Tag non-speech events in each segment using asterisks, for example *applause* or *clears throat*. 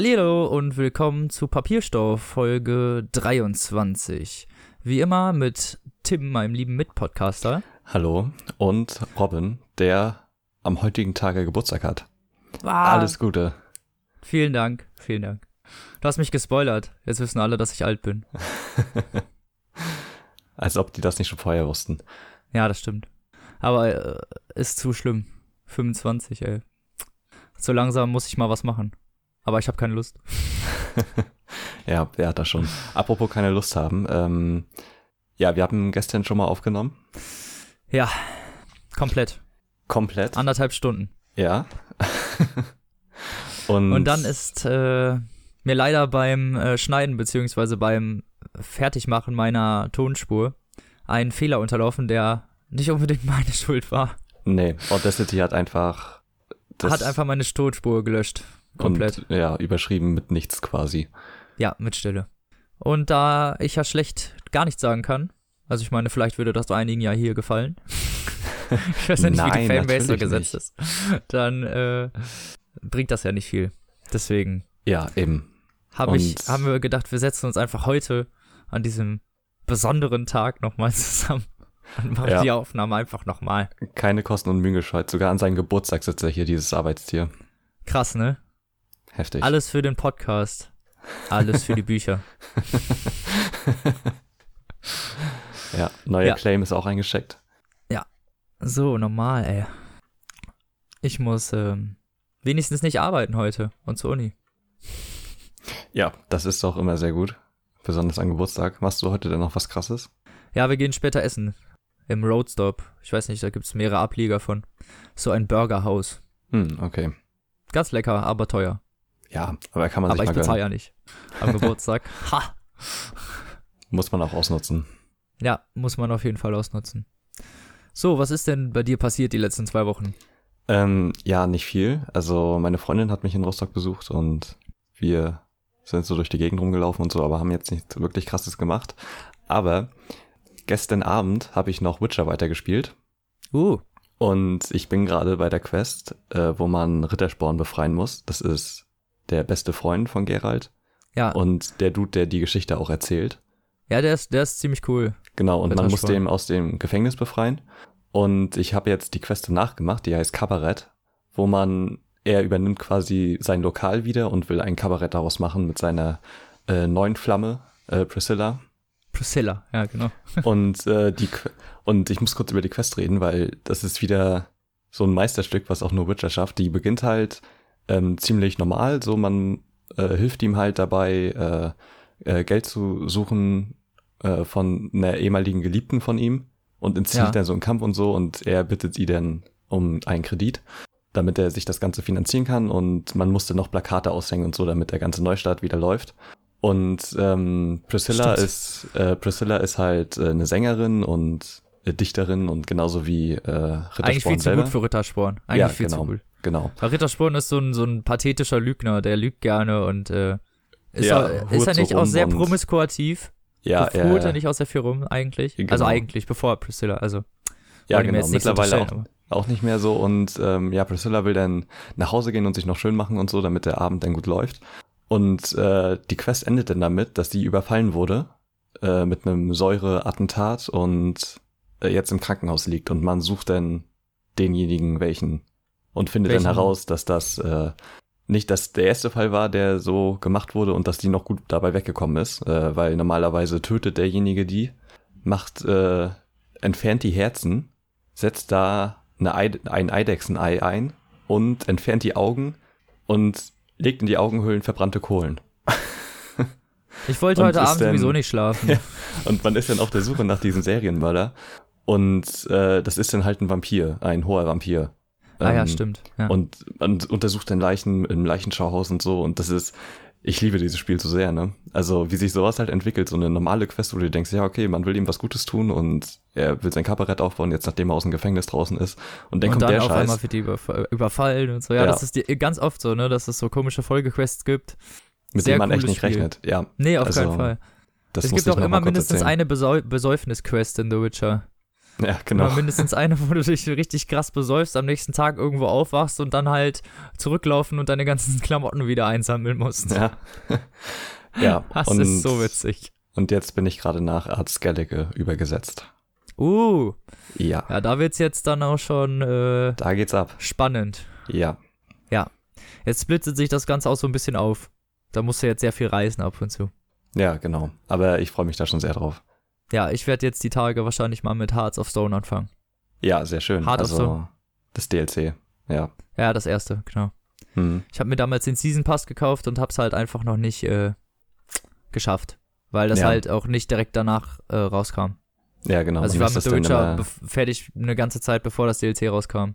Hallo und willkommen zu Papierstoff Folge 23. Wie immer mit Tim, meinem lieben Mitpodcaster. Hallo und Robin, der am heutigen Tage Geburtstag hat. Ah, Alles Gute. Vielen Dank, vielen Dank. Du hast mich gespoilert. Jetzt wissen alle, dass ich alt bin. *laughs* Als ob die das nicht schon vorher wussten. Ja, das stimmt. Aber äh, ist zu schlimm. 25, ey. So langsam muss ich mal was machen. Aber ich habe keine Lust. *laughs* Ja, wer hat das schon? Apropos keine Lust haben. Ähm, ja, wir haben gestern schon mal aufgenommen. Ja, komplett. Komplett. Anderthalb Stunden. ja. *laughs* und, Und dann ist äh, mir leider beim äh, Schneiden beziehungsweise beim Fertigmachen meiner Tonspur ein Fehler unterlaufen, der nicht unbedingt meine *laughs* Schuld war. Nee, Audacity hat einfach. Hat einfach meine Tonspur gelöscht. Komplett. Und, ja, überschrieben mit nichts quasi. Ja, mit Stille. Und da ich ja schlecht gar nichts sagen kann, also ich meine, vielleicht würde das einigen ja hier gefallen. *laughs* ich weiß ja nicht, wie die Nein, Fanbase so gesetzt ist. Dann äh, bringt das ja nicht viel. Deswegen Ja, eben. hab ich, haben wir gedacht, wir setzen uns einfach heute an diesem besonderen Tag nochmal *laughs* zusammen und machen Ja. die Aufnahme einfach nochmal. Keine Kosten und Mühen gescheut. Sogar an seinem Geburtstag sitzt er hier, dieses Arbeitstier. Krass, ne? Heftig. Alles für den Podcast. Alles für die Bücher. *laughs* Ja, neuer Ja. Claim ist auch eingesteckt. So, normal, ey. Ich muss ähm, wenigstens nicht arbeiten heute und zur Uni. Ja, das ist doch immer sehr gut. Besonders an Geburtstag. Machst du heute denn noch was krasses? Ja, wir gehen später essen. Im Roadstop. Ich weiß nicht, da gibt's mehrere Ableger von. So ein Burgerhaus. Hm, okay. Ganz lecker, aber teuer. Ja, aber kann man aber sich ich mal bezahle ja nicht. Am Geburtstag. *laughs* Ha! Muss man auch ausnutzen. Ja, muss man auf jeden Fall ausnutzen. So, was ist denn bei dir passiert die letzten zwei Wochen? Ähm, ja, nicht viel. Also meine Freundin hat mich in Rostock besucht und wir sind so durch die Gegend rumgelaufen und so, aber haben jetzt nichts wirklich krasses gemacht. Aber gestern Abend habe ich noch Witcher weitergespielt Uh, und ich bin gerade bei der Quest, äh, wo man Rittersporn befreien muss. Das ist der beste Freund von Geralt ja. und der Dude, der die Geschichte auch erzählt. ja, der ist, der ist ziemlich cool. Genau, und man muss den aus dem Gefängnis befreien. Und ich habe jetzt die Quest nachgemacht, die heißt Kabarett, wo man, er übernimmt quasi sein Lokal wieder und will ein Kabarett daraus machen mit seiner äh, neuen Flamme, äh, Priscilla. Priscilla, ja, genau. *laughs* Und, äh, die, und ich muss kurz über die Quest reden, weil das ist wieder so ein Meisterstück, was auch nur Witcher schafft. Die beginnt halt ähm, ziemlich normal, so man äh, hilft ihm halt dabei, äh, äh, Geld zu suchen äh, von einer ehemaligen Geliebten von ihm und entzieht Ja. dann so einen Kampf und so und er bittet sie dann um einen Kredit, damit er sich das Ganze finanzieren kann und man musste noch Plakate aushängen und so, damit der ganze Neustart wieder läuft. Und ähm, Priscilla Stimmt. ist äh, Priscilla ist halt äh, eine Sängerin und äh, Dichterin und genauso wie äh, Rittersporn Eigentlich viel zu selber. gut für Rittersporn. Eigentlich Ja, viel genau. zu gut. Genau. Weil Rittersporn ist so ein, so ein pathetischer Lügner, der lügt gerne und äh, ist, Ja, hurt ist er so nicht auch sehr promiskuativ? Ja, Fuhrt er, er nicht auch sehr viel rum, eigentlich? Genau. Also eigentlich, bevor Priscilla, also. ja genau. Mittlerweile auch, auch nicht mehr so und ähm, ja, Priscilla will dann nach Hause gehen und sich noch schön machen und so, damit der Abend dann gut läuft. Und äh, die Quest endet dann damit, dass sie überfallen wurde äh, mit einem Säureattentat und äh, jetzt im Krankenhaus liegt und man sucht dann denjenigen welchen und findet Welchen? dann heraus, dass das äh, nicht dass der erste Fall war, der so gemacht wurde und dass die noch gut dabei weggekommen ist, äh, weil normalerweise tötet derjenige die, macht äh, entfernt die Herzen, setzt da eine Eid ein Eidechsenei ein und entfernt die Augen und legt in die Augenhöhlen verbrannte Kohlen. *laughs* Ich wollte heute Abend denn- sowieso nicht schlafen. *laughs* Ja. Und man ist dann auf der Suche nach diesem Serienmörder. Und äh, das ist dann halt ein Vampir, ein hoher Vampir. Ah ja, Ähm, stimmt. Ja. Und man untersucht dann Leichen im Leichenschauhaus und so. Und das ist, ich liebe dieses Spiel so sehr, ne? Also wie sich sowas halt entwickelt, so eine normale Quest, wo du denkst, ja, okay, man will ihm was Gutes tun und er will sein Kabarett aufbauen, jetzt nachdem er aus dem Gefängnis draußen ist. Und dann und kommt dann der auf einmal Scheiß. wird die überf- überfallen und so. Ja, Ja. das ist die, ganz oft so, ne, dass es so komische Folgequests gibt. mit sehr dem man echt nicht Spiel. rechnet. Ja, Nee, auf Also, keinen Fall. das es gibt auch immer mindestens erzählen. eine Besau Besäufnis-Quest in The Witcher. Ja, genau. Immer mindestens eine, wo du dich richtig krass besäufst, am nächsten Tag irgendwo aufwachst und dann halt zurücklaufen und deine ganzen *laughs* Klamotten wieder einsammeln musst. Ja. *laughs* ja. Das und, ist so witzig. Und jetzt bin ich gerade nach Art Gallagher übergesetzt. Uh, Ja. ja, da wird's jetzt dann auch schon äh, Da geht's ab. spannend. Ja. Jetzt splittet sich das Ganze auch so ein bisschen auf. Da musst du jetzt sehr viel reisen ab und zu. Ja, genau. Aber ich freue mich da schon sehr drauf. Ja, ich werde jetzt die Tage wahrscheinlich mal mit Hearts of Stone anfangen. Ja, sehr schön. Of also Stone. das DLC. Ja. Ja, das erste, genau. Hm. Ich habe mir damals den Season Pass gekauft und hab's halt einfach noch nicht äh, geschafft. Weil das Ja. halt auch nicht direkt danach äh, rauskam. Ja, genau. also ich war mit The Witcher fertig eine ganze Zeit, bevor das DLC rauskam.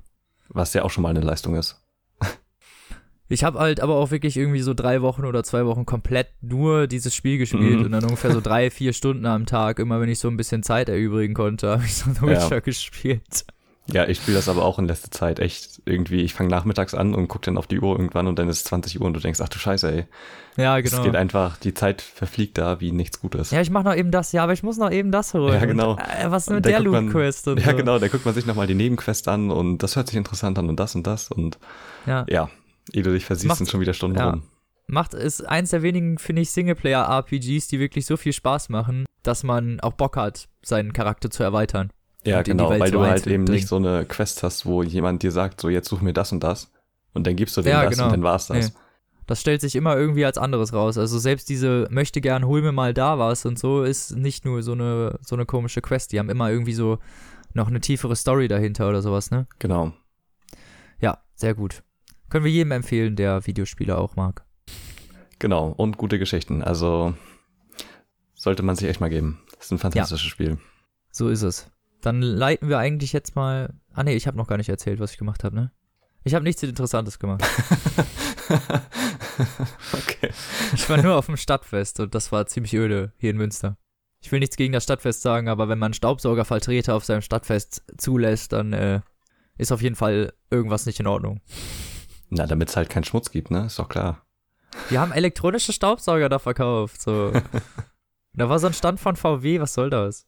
Was ja auch schon mal eine Leistung ist. Ich habe halt aber auch wirklich irgendwie so drei Wochen oder zwei Wochen komplett nur dieses Spiel gespielt Mhm. und dann ungefähr so drei, vier Stunden am Tag, immer wenn ich so ein bisschen Zeit erübrigen konnte, *laughs* habe ich so The Ja. Witcher gespielt. Ja, ich spiele das aber auch in letzter Zeit echt irgendwie. Ich fange nachmittags an und guck dann auf die Uhr irgendwann und dann ist es 20 Uhr und du denkst, ach du Scheiße, ey. Ja, Es genau. geht einfach, die Zeit verfliegt da wie nichts Gutes. Ja, ich mach noch eben das, ja, aber ich muss noch eben das holen. Ja, genau. Und, äh, was ist mit der und Ja, so. genau, da guckt man sich nochmal die Nebenquest an und das hört sich interessant an und das und das und Ja. ja, ehe du dich versiehst, Macht- sind schon wieder Stunden ja. rum. Macht ist eins der wenigen, finde ich, Singleplayer-RPGs, die wirklich so viel Spaß machen, dass man auch Bock hat, seinen Charakter zu erweitern. Ja, genau, weil du halt eben nicht so eine Quest hast, wo jemand dir sagt, so jetzt such mir das und das und dann gibst du dem Ja, das genau. und dann war's das. Nee. Das stellt sich immer irgendwie als anderes raus. Also selbst diese möchte gern, hol mir mal da was und so ist nicht nur so eine, so eine komische Quest. Die haben immer irgendwie so noch eine tiefere Story dahinter oder sowas, ne? Genau. Ja, sehr gut. Können wir jedem empfehlen, der Videospiele auch mag. Genau, und gute Geschichten. Also sollte man sich echt mal geben. Das ist ein fantastisches Spiel. So ist es. Dann leiten wir eigentlich jetzt mal. Ah nee, ich habe noch gar nicht erzählt, was ich gemacht habe, ne? Ich habe nichts Interessantes gemacht. *laughs* okay. Ich war nur auf dem Stadtfest und das war ziemlich öde hier in Münster. Ich will nichts gegen das Stadtfest sagen, aber wenn man Staubsaugervertreter auf seinem Stadtfest zulässt, dann äh, ist auf jeden Fall irgendwas nicht in Ordnung. Na, damit es halt keinen Schmutz gibt, ne? Ist doch klar. Wir haben elektronische Staubsauger da verkauft. So. *laughs* da war so ein Stand von VW, was soll das?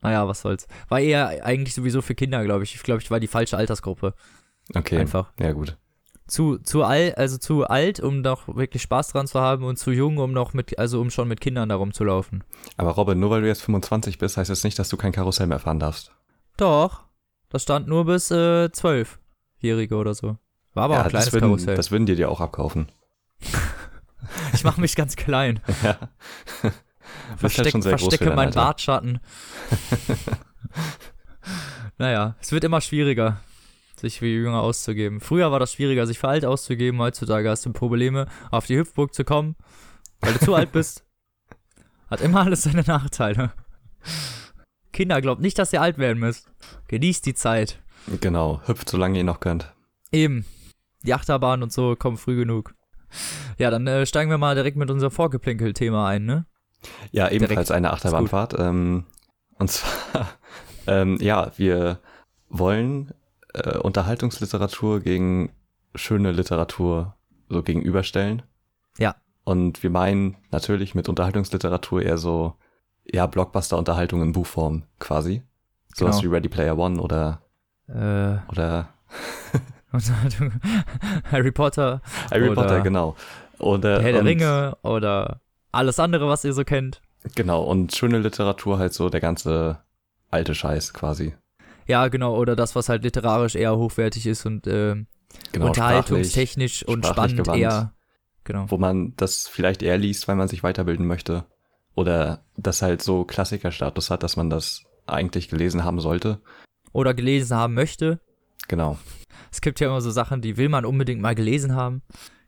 Naja, was soll's. War eher eigentlich sowieso für Kinder, glaube ich. Ich glaube, ich war die falsche Altersgruppe. Okay. Einfach. Ja, gut. Zu, zu alt, also zu alt, um noch wirklich Spaß dran zu haben und zu jung, um noch mit, also um schon mit Kindern da rumzulaufen. Aber Robin, nur weil du jetzt 25 bist, heißt das nicht, dass du kein Karussell mehr fahren darfst. Doch. Das stand nur bis äh, 12-Jährige oder so. War aber auch ein kleines das, würden, Karussell. das würden die dir auch abkaufen. *laughs* ich mache mich ganz klein. *laughs* Ja. *laughs* Halt Versteck, schon sehr verstecke meinen Alter. Bartschatten. naja, es wird immer schwieriger, sich für Jünger auszugeben. Früher war das schwieriger, sich für alt auszugeben. Heutzutage hast du Probleme, auf die Hüpfburg zu kommen, weil du zu alt bist. Hat immer alles seine Nachteile. Kinder, glaubt nicht, dass ihr alt werden müsst. Genießt die Zeit. Genau, hüpft, solange ihr noch könnt. Eben. Die Achterbahn und so kommen früh genug. Ja, dann äh, steigen wir mal direkt mit unserem Vorgeplinkel-Thema ein, ne? Ja, ebenfalls Direkt. eine Achterbahnfahrt. Ähm, und zwar, *laughs* ähm, ja, wir wollen äh, Unterhaltungsliteratur gegen schöne Literatur so gegenüberstellen. Ja. Und wir meinen natürlich mit Unterhaltungsliteratur eher so, ja, Blockbuster-Unterhaltung in Buchform quasi. Sowas Genau. wie Ready Player One oder, Äh, oder. *laughs* Harry Potter, Harry Potter, genau. Oder, der Herr der Ringe oder alles andere, was ihr so kennt. Genau, und schöne Literatur halt so der ganze alte Scheiß quasi. Ja, genau, oder das, was halt literarisch eher hochwertig ist und ähm, Genau, unterhaltungstechnisch und spannend gewandt. eher. Genau. wo man das vielleicht eher liest, weil man sich weiterbilden möchte. Oder das halt so Klassikerstatus hat, dass man das eigentlich gelesen haben sollte. Oder gelesen haben möchte. Genau. Es gibt ja immer so Sachen, die will man unbedingt mal gelesen haben.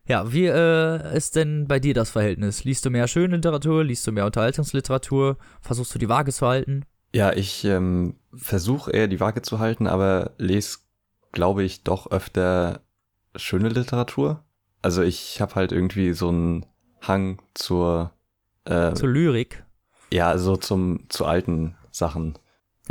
Ja, wie äh, ist denn bei dir das Verhältnis? Liest du mehr schöne Literatur? Liest du mehr Unterhaltungsliteratur? Versuchst du die Waage zu halten? Ja, ich ähm, versuche eher die Waage zu halten, aber lese, glaube ich, doch öfter schöne Literatur. Also ich habe halt irgendwie so einen Hang zur, äh, Zur Lyrik? ja, so zum zu alten Sachen.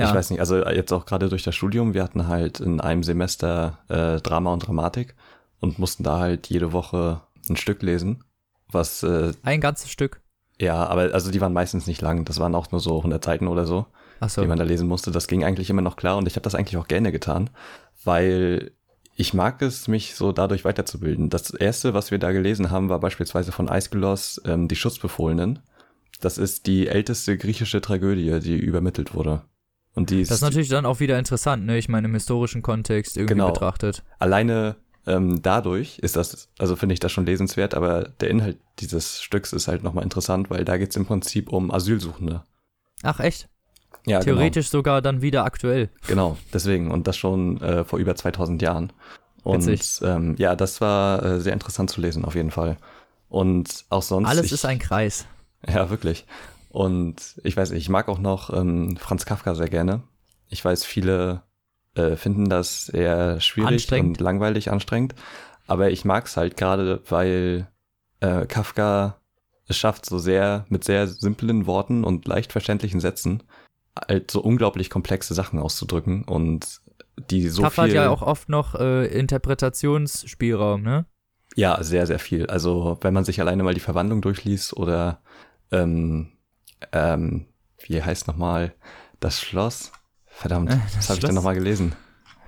Ja. Ich weiß nicht, also jetzt auch gerade durch das Studium, wir hatten halt in einem Semester äh, Drama und Dramatik und mussten da halt jede Woche ein Stück lesen, was äh, Ein ganzes Stück. Ja, aber also die waren meistens nicht lang. Das waren auch nur so 100 Seiten oder so, Ach so. die man da lesen musste. Das ging eigentlich immer noch klar und ich habe das eigentlich auch gerne getan, weil ich mag es, mich so dadurch weiterzubilden. Das erste, was wir da gelesen haben, war beispielsweise von Aeschylus ähm, die Schutzbefohlenen. Das ist die älteste griechische Tragödie, die übermittelt wurde. Und die ist, Das ist natürlich dann auch wieder interessant, ne? Ich meine, im historischen Kontext irgendwie Genau. betrachtet. alleine ähm, dadurch ist das, also finde ich das schon lesenswert, aber der Inhalt dieses Stücks ist halt nochmal interessant, weil da geht's im Prinzip um Asylsuchende. Ach, echt? Ja, Theoretisch sogar dann wieder aktuell. Genau, genau deswegen. Und das schon äh, vor über 2000 Jahren. Und Witzig. ähm, ja, das war äh, sehr interessant zu lesen, auf jeden Fall. Und auch sonst. Alles ich, ist ein Kreis. Ja, wirklich. Und ich weiß nicht, ich mag auch noch ähm, Franz Kafka sehr gerne. Ich weiß, viele äh, finden das eher schwierig und langweilig, anstrengend. Aber ich mag es halt gerade, weil äh, Kafka es schafft, so sehr mit sehr simplen Worten und leicht verständlichen Sätzen halt so unglaublich komplexe Sachen auszudrücken und die so Kafka viel hat ja auch oft noch äh, Interpretationsspielraum, ne? Ja, sehr, sehr viel. Also wenn man sich alleine mal die Verwandlung durchliest oder ähm, ähm, wie heißt nochmal das Schloss? Verdammt, Äh, was das habe ich denn Schloss? nochmal gelesen?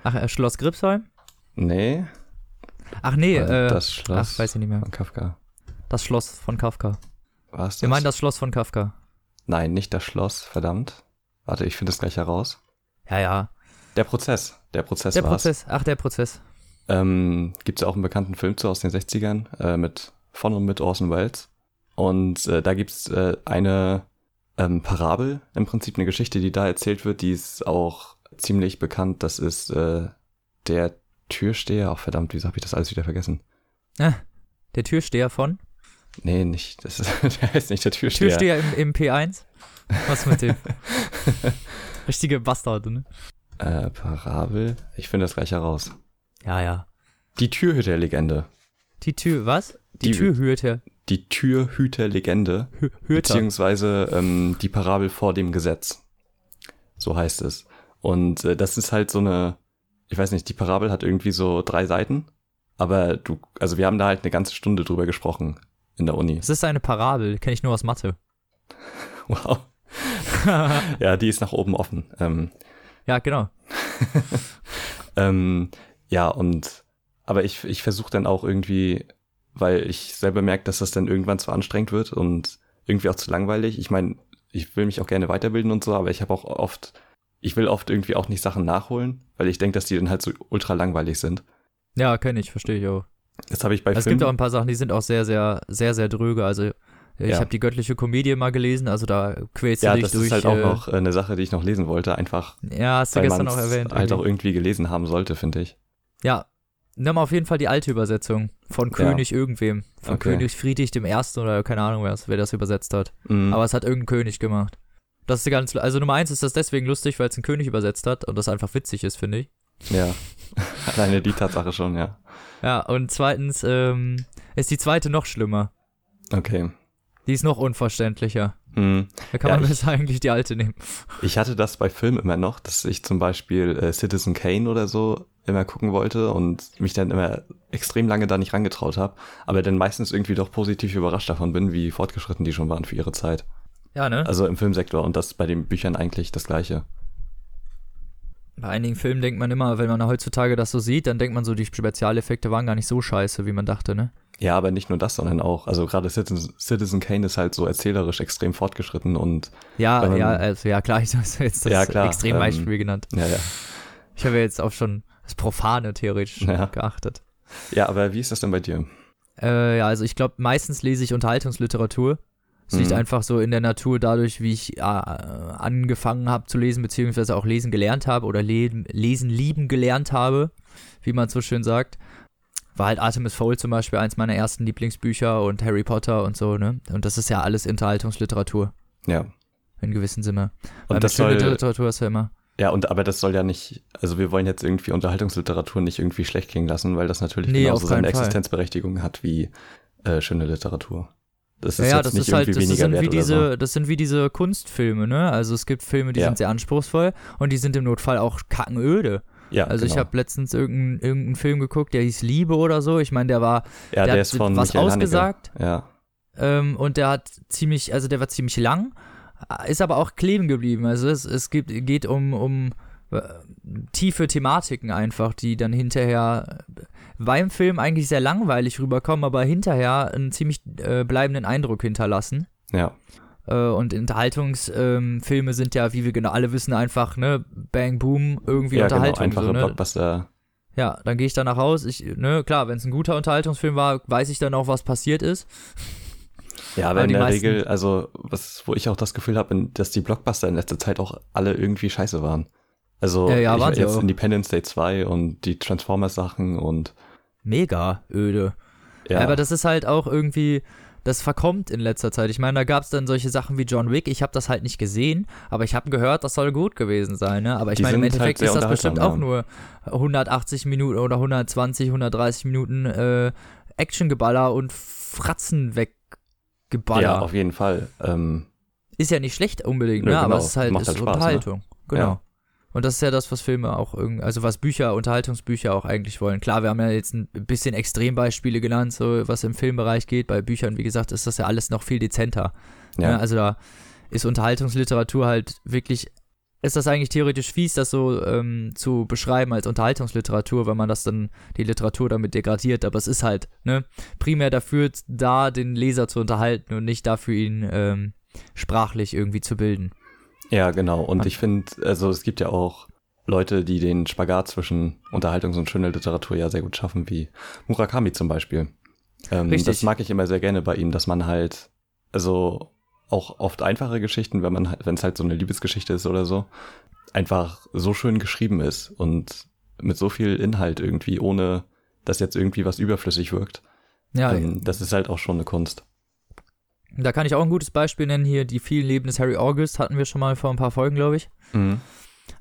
Ach, äh, Schloss Gripsheim? Nee, Ach nee, äh, das Schloss ach, weiß ich nicht mehr. von Kafka. Das Schloss von Kafka. Das? Wir meinen das Schloss von Kafka. Nein, nicht das Schloss, verdammt. Warte, ich finde es gleich heraus. Ja, ja. Der Prozess. Der Prozess Der war's. Prozess. Ach, der Prozess. Ähm, Gibt es auch einen bekannten Film zu aus den 60ern äh, mit von und mit Orson Welles. Und äh, da gibt's äh, eine ähm, Parabel, im Prinzip eine Geschichte, die da erzählt wird, die ist auch ziemlich bekannt. Das ist äh, der Türsteher. Ach verdammt, wieso habe ich das alles wieder vergessen? Der Türsteher von? Nee, nicht. Das ist, *laughs* der heißt nicht der Türsteher. Türsteher im, im P1? Was mit dem? *laughs* Richtige Bastarde, ne? Äh, Parabel. Ich finde das gleich heraus. Ja, ja. Die Türhüter-Legende. Die Tür, was? Die, Die- Tür hörte. Die Türhüter-Legende. Beziehungsweise ähm, die Parabel vor dem Gesetz. So heißt es. Und äh, das ist halt so eine, ich weiß nicht, die Parabel hat irgendwie so drei Seiten, aber du, also wir haben da halt eine ganze Stunde drüber gesprochen in der Uni. Es ist eine Parabel, kenne ich nur aus Mathe. *laughs* Wow. *laughs* Ja, die ist nach oben offen. Ähm, ja, genau. *laughs* ähm, ja, und aber ich, ich versuche dann auch irgendwie, weil ich selber merke, dass das dann irgendwann zu anstrengend wird und irgendwie auch zu langweilig. Ich meine, ich will mich auch gerne weiterbilden und so, aber ich habe auch oft, ich will oft irgendwie auch nicht Sachen nachholen, weil ich denke, dass die dann halt so ultra langweilig sind. Ja, kenne ich, verstehe ich auch. Das habe ich bei es Filmen. gibt auch ein paar Sachen, die sind auch sehr, sehr, sehr, sehr dröge. Also ich Ja. habe die göttliche Komödie mal gelesen, also da quälst du ja, dich das durch. ist halt auch äh, noch äh, eine Sache, die ich noch lesen wollte, einfach Ja, hast du gestern auch erwähnt. halt auch irgendwie. irgendwie gelesen haben sollte, finde ich. Ja, nimm auf jeden Fall die alte Übersetzung von Ja. König irgendwem. Von Okay. König Friedrich dem Ersten oder keine Ahnung, wer, wer das übersetzt hat. Mhm. Aber es hat irgendein König gemacht. Das ist ganz, also Nummer eins ist das deswegen lustig, weil es ein König übersetzt hat und das einfach witzig ist, finde ich. ja, *laughs* alleine die Tatsache schon, ja. Ja, und zweitens ähm, ist die zweite noch schlimmer. Okay. Die ist noch unverständlicher. Mhm. Da kann Ja, man ich- besser eigentlich die alte nehmen. Ich hatte das bei Filmen immer noch, dass ich zum Beispiel äh, Citizen Kane oder so immer gucken wollte und mich dann immer extrem lange da nicht rangetraut habe, aber dann meistens irgendwie doch positiv überrascht davon bin, wie fortgeschritten die schon waren für ihre Zeit. Ja, ne? Also im Filmsektor und das bei den Büchern eigentlich das gleiche. Bei einigen Filmen denkt man immer, wenn man heutzutage das so sieht, dann denkt man so, die Spezialeffekte waren gar nicht so scheiße, wie man dachte, ne? Ja, aber nicht nur das, sondern auch, also gerade Citizen, Citizen Kane ist halt so erzählerisch extrem fortgeschritten und Ja, man- ja, also ja, klar, *laughs* ich habe jetzt das Ja, klar, Extrembeispiel genannt. ja, ja. Ich habe ja jetzt auch schon das Profane theoretisch Ja. geachtet. Ja, aber wie ist das denn bei dir? Äh, ja, also ich glaube, meistens lese ich Unterhaltungsliteratur. Es liegt Mhm. einfach so in der Natur dadurch, wie ich äh, angefangen habe zu lesen, beziehungsweise auch lesen gelernt habe oder leben, lesen lieben gelernt habe, wie man so schön sagt. War halt Artemis Fowl zum Beispiel eins meiner ersten Lieblingsbücher und Harry Potter und so, ne? Und das ist ja alles Unterhaltungsliteratur, Ja. in gewissem Sinne. Weil Und das mit schöner soll, Literatur ist ja immer. ja, und aber das soll ja nicht, also wir wollen jetzt irgendwie Unterhaltungsliteratur nicht irgendwie schlecht klingen lassen, weil das natürlich Nee, genauso seine Fall. Existenzberechtigung hat wie äh, schöne Literatur. Das ist ja, jetzt das nicht ist halt, irgendwie das weniger sind wie diese, so. das sind wie diese Kunstfilme, ne? Also es gibt Filme, die Ja. sind sehr anspruchsvoll und die sind im Notfall auch kackenöde. Ja, Also ich genau. habe letztens irgendeinen irgendeinen Film geguckt, der hieß Liebe oder so. Ich meine, der war, ja, der der hat ist von was Michael ausgesagt. Ja, ähm, und der hat ziemlich, also der war ziemlich lang, ist aber auch kleben geblieben. Also es, es gibt, geht um, um äh, tiefe Thematiken einfach, die dann hinterher beim Film eigentlich sehr langweilig rüberkommen, aber hinterher einen ziemlich äh, bleibenden Eindruck hinterlassen. Ja. Äh, und Unterhaltungsfilme ähm, sind ja, wie wir genau alle wissen, einfach, ne, Bang Boom, irgendwie ja, Unterhaltung. Genau, einfache so, ne? Blockbuster. Ja, dann gehe ich da nach Haus. Ich, ne, klar, wenn es ein guter Unterhaltungsfilm war, weiß ich dann auch, was passiert ist. *laughs* Ja, aber, aber in der Regel, also was, wo ich auch das Gefühl habe, dass die Blockbuster in letzter Zeit auch alle irgendwie scheiße waren. Also ja, ja, ich, jetzt Independence Day 2 und die Transformers-Sachen und mega öde. Ja. Aber das ist halt auch irgendwie, das verkommt in letzter Zeit. Ich meine, da gab es dann solche Sachen wie John Wick. Ich habe das halt nicht gesehen, aber ich habe gehört, das soll gut gewesen sein. Ne? Aber ich meine, im halt Endeffekt halt ist das bestimmt auch nur 180 Minuten oder 120, 130 Minuten äh, Actiongeballer und Fratzen weggeballert. Ja, auf jeden Fall. Ähm, ist ja nicht schlecht unbedingt, ne? genau. aber es ist halt, Macht ist halt Spaß, ne? Unterhaltung. Genau. Ja. Und das ist ja das, was Filme auch irgendwie, also was Bücher, Unterhaltungsbücher auch eigentlich wollen. Klar, wir haben ja jetzt ein bisschen Extrembeispiele genannt, so was im Filmbereich geht. Bei Büchern, wie gesagt, ist das ja alles noch viel dezenter. Ja. Ne? Also da ist Unterhaltungsliteratur halt wirklich, ist das eigentlich theoretisch fies, das so ähm, zu beschreiben als Unterhaltungsliteratur, wenn man das dann, die Literatur damit degradiert. Aber es ist halt, ne, primär dafür da, den Leser zu unterhalten und nicht dafür, ihn ähm, sprachlich irgendwie zu bilden. Ja, genau. Und ich finde, also es gibt ja auch Leute, die den Spagat zwischen Unterhaltungs- und schöner Literatur ja sehr gut schaffen, wie Murakami zum Beispiel. Ähm, Richtig. Das mag ich immer sehr gerne bei ihm, dass man halt, also auch oft einfache Geschichten, wenn man, wenn es halt so eine Liebesgeschichte ist oder so, einfach so schön geschrieben ist und mit so viel Inhalt irgendwie, ohne dass jetzt irgendwie was überflüssig wirkt. Ja, Ähm, das ist halt auch schon eine Kunst. Da kann ich auch ein gutes Beispiel nennen hier. Die vielen Leben des Harry August hatten wir schon mal vor ein paar Folgen, glaube ich. Mhm.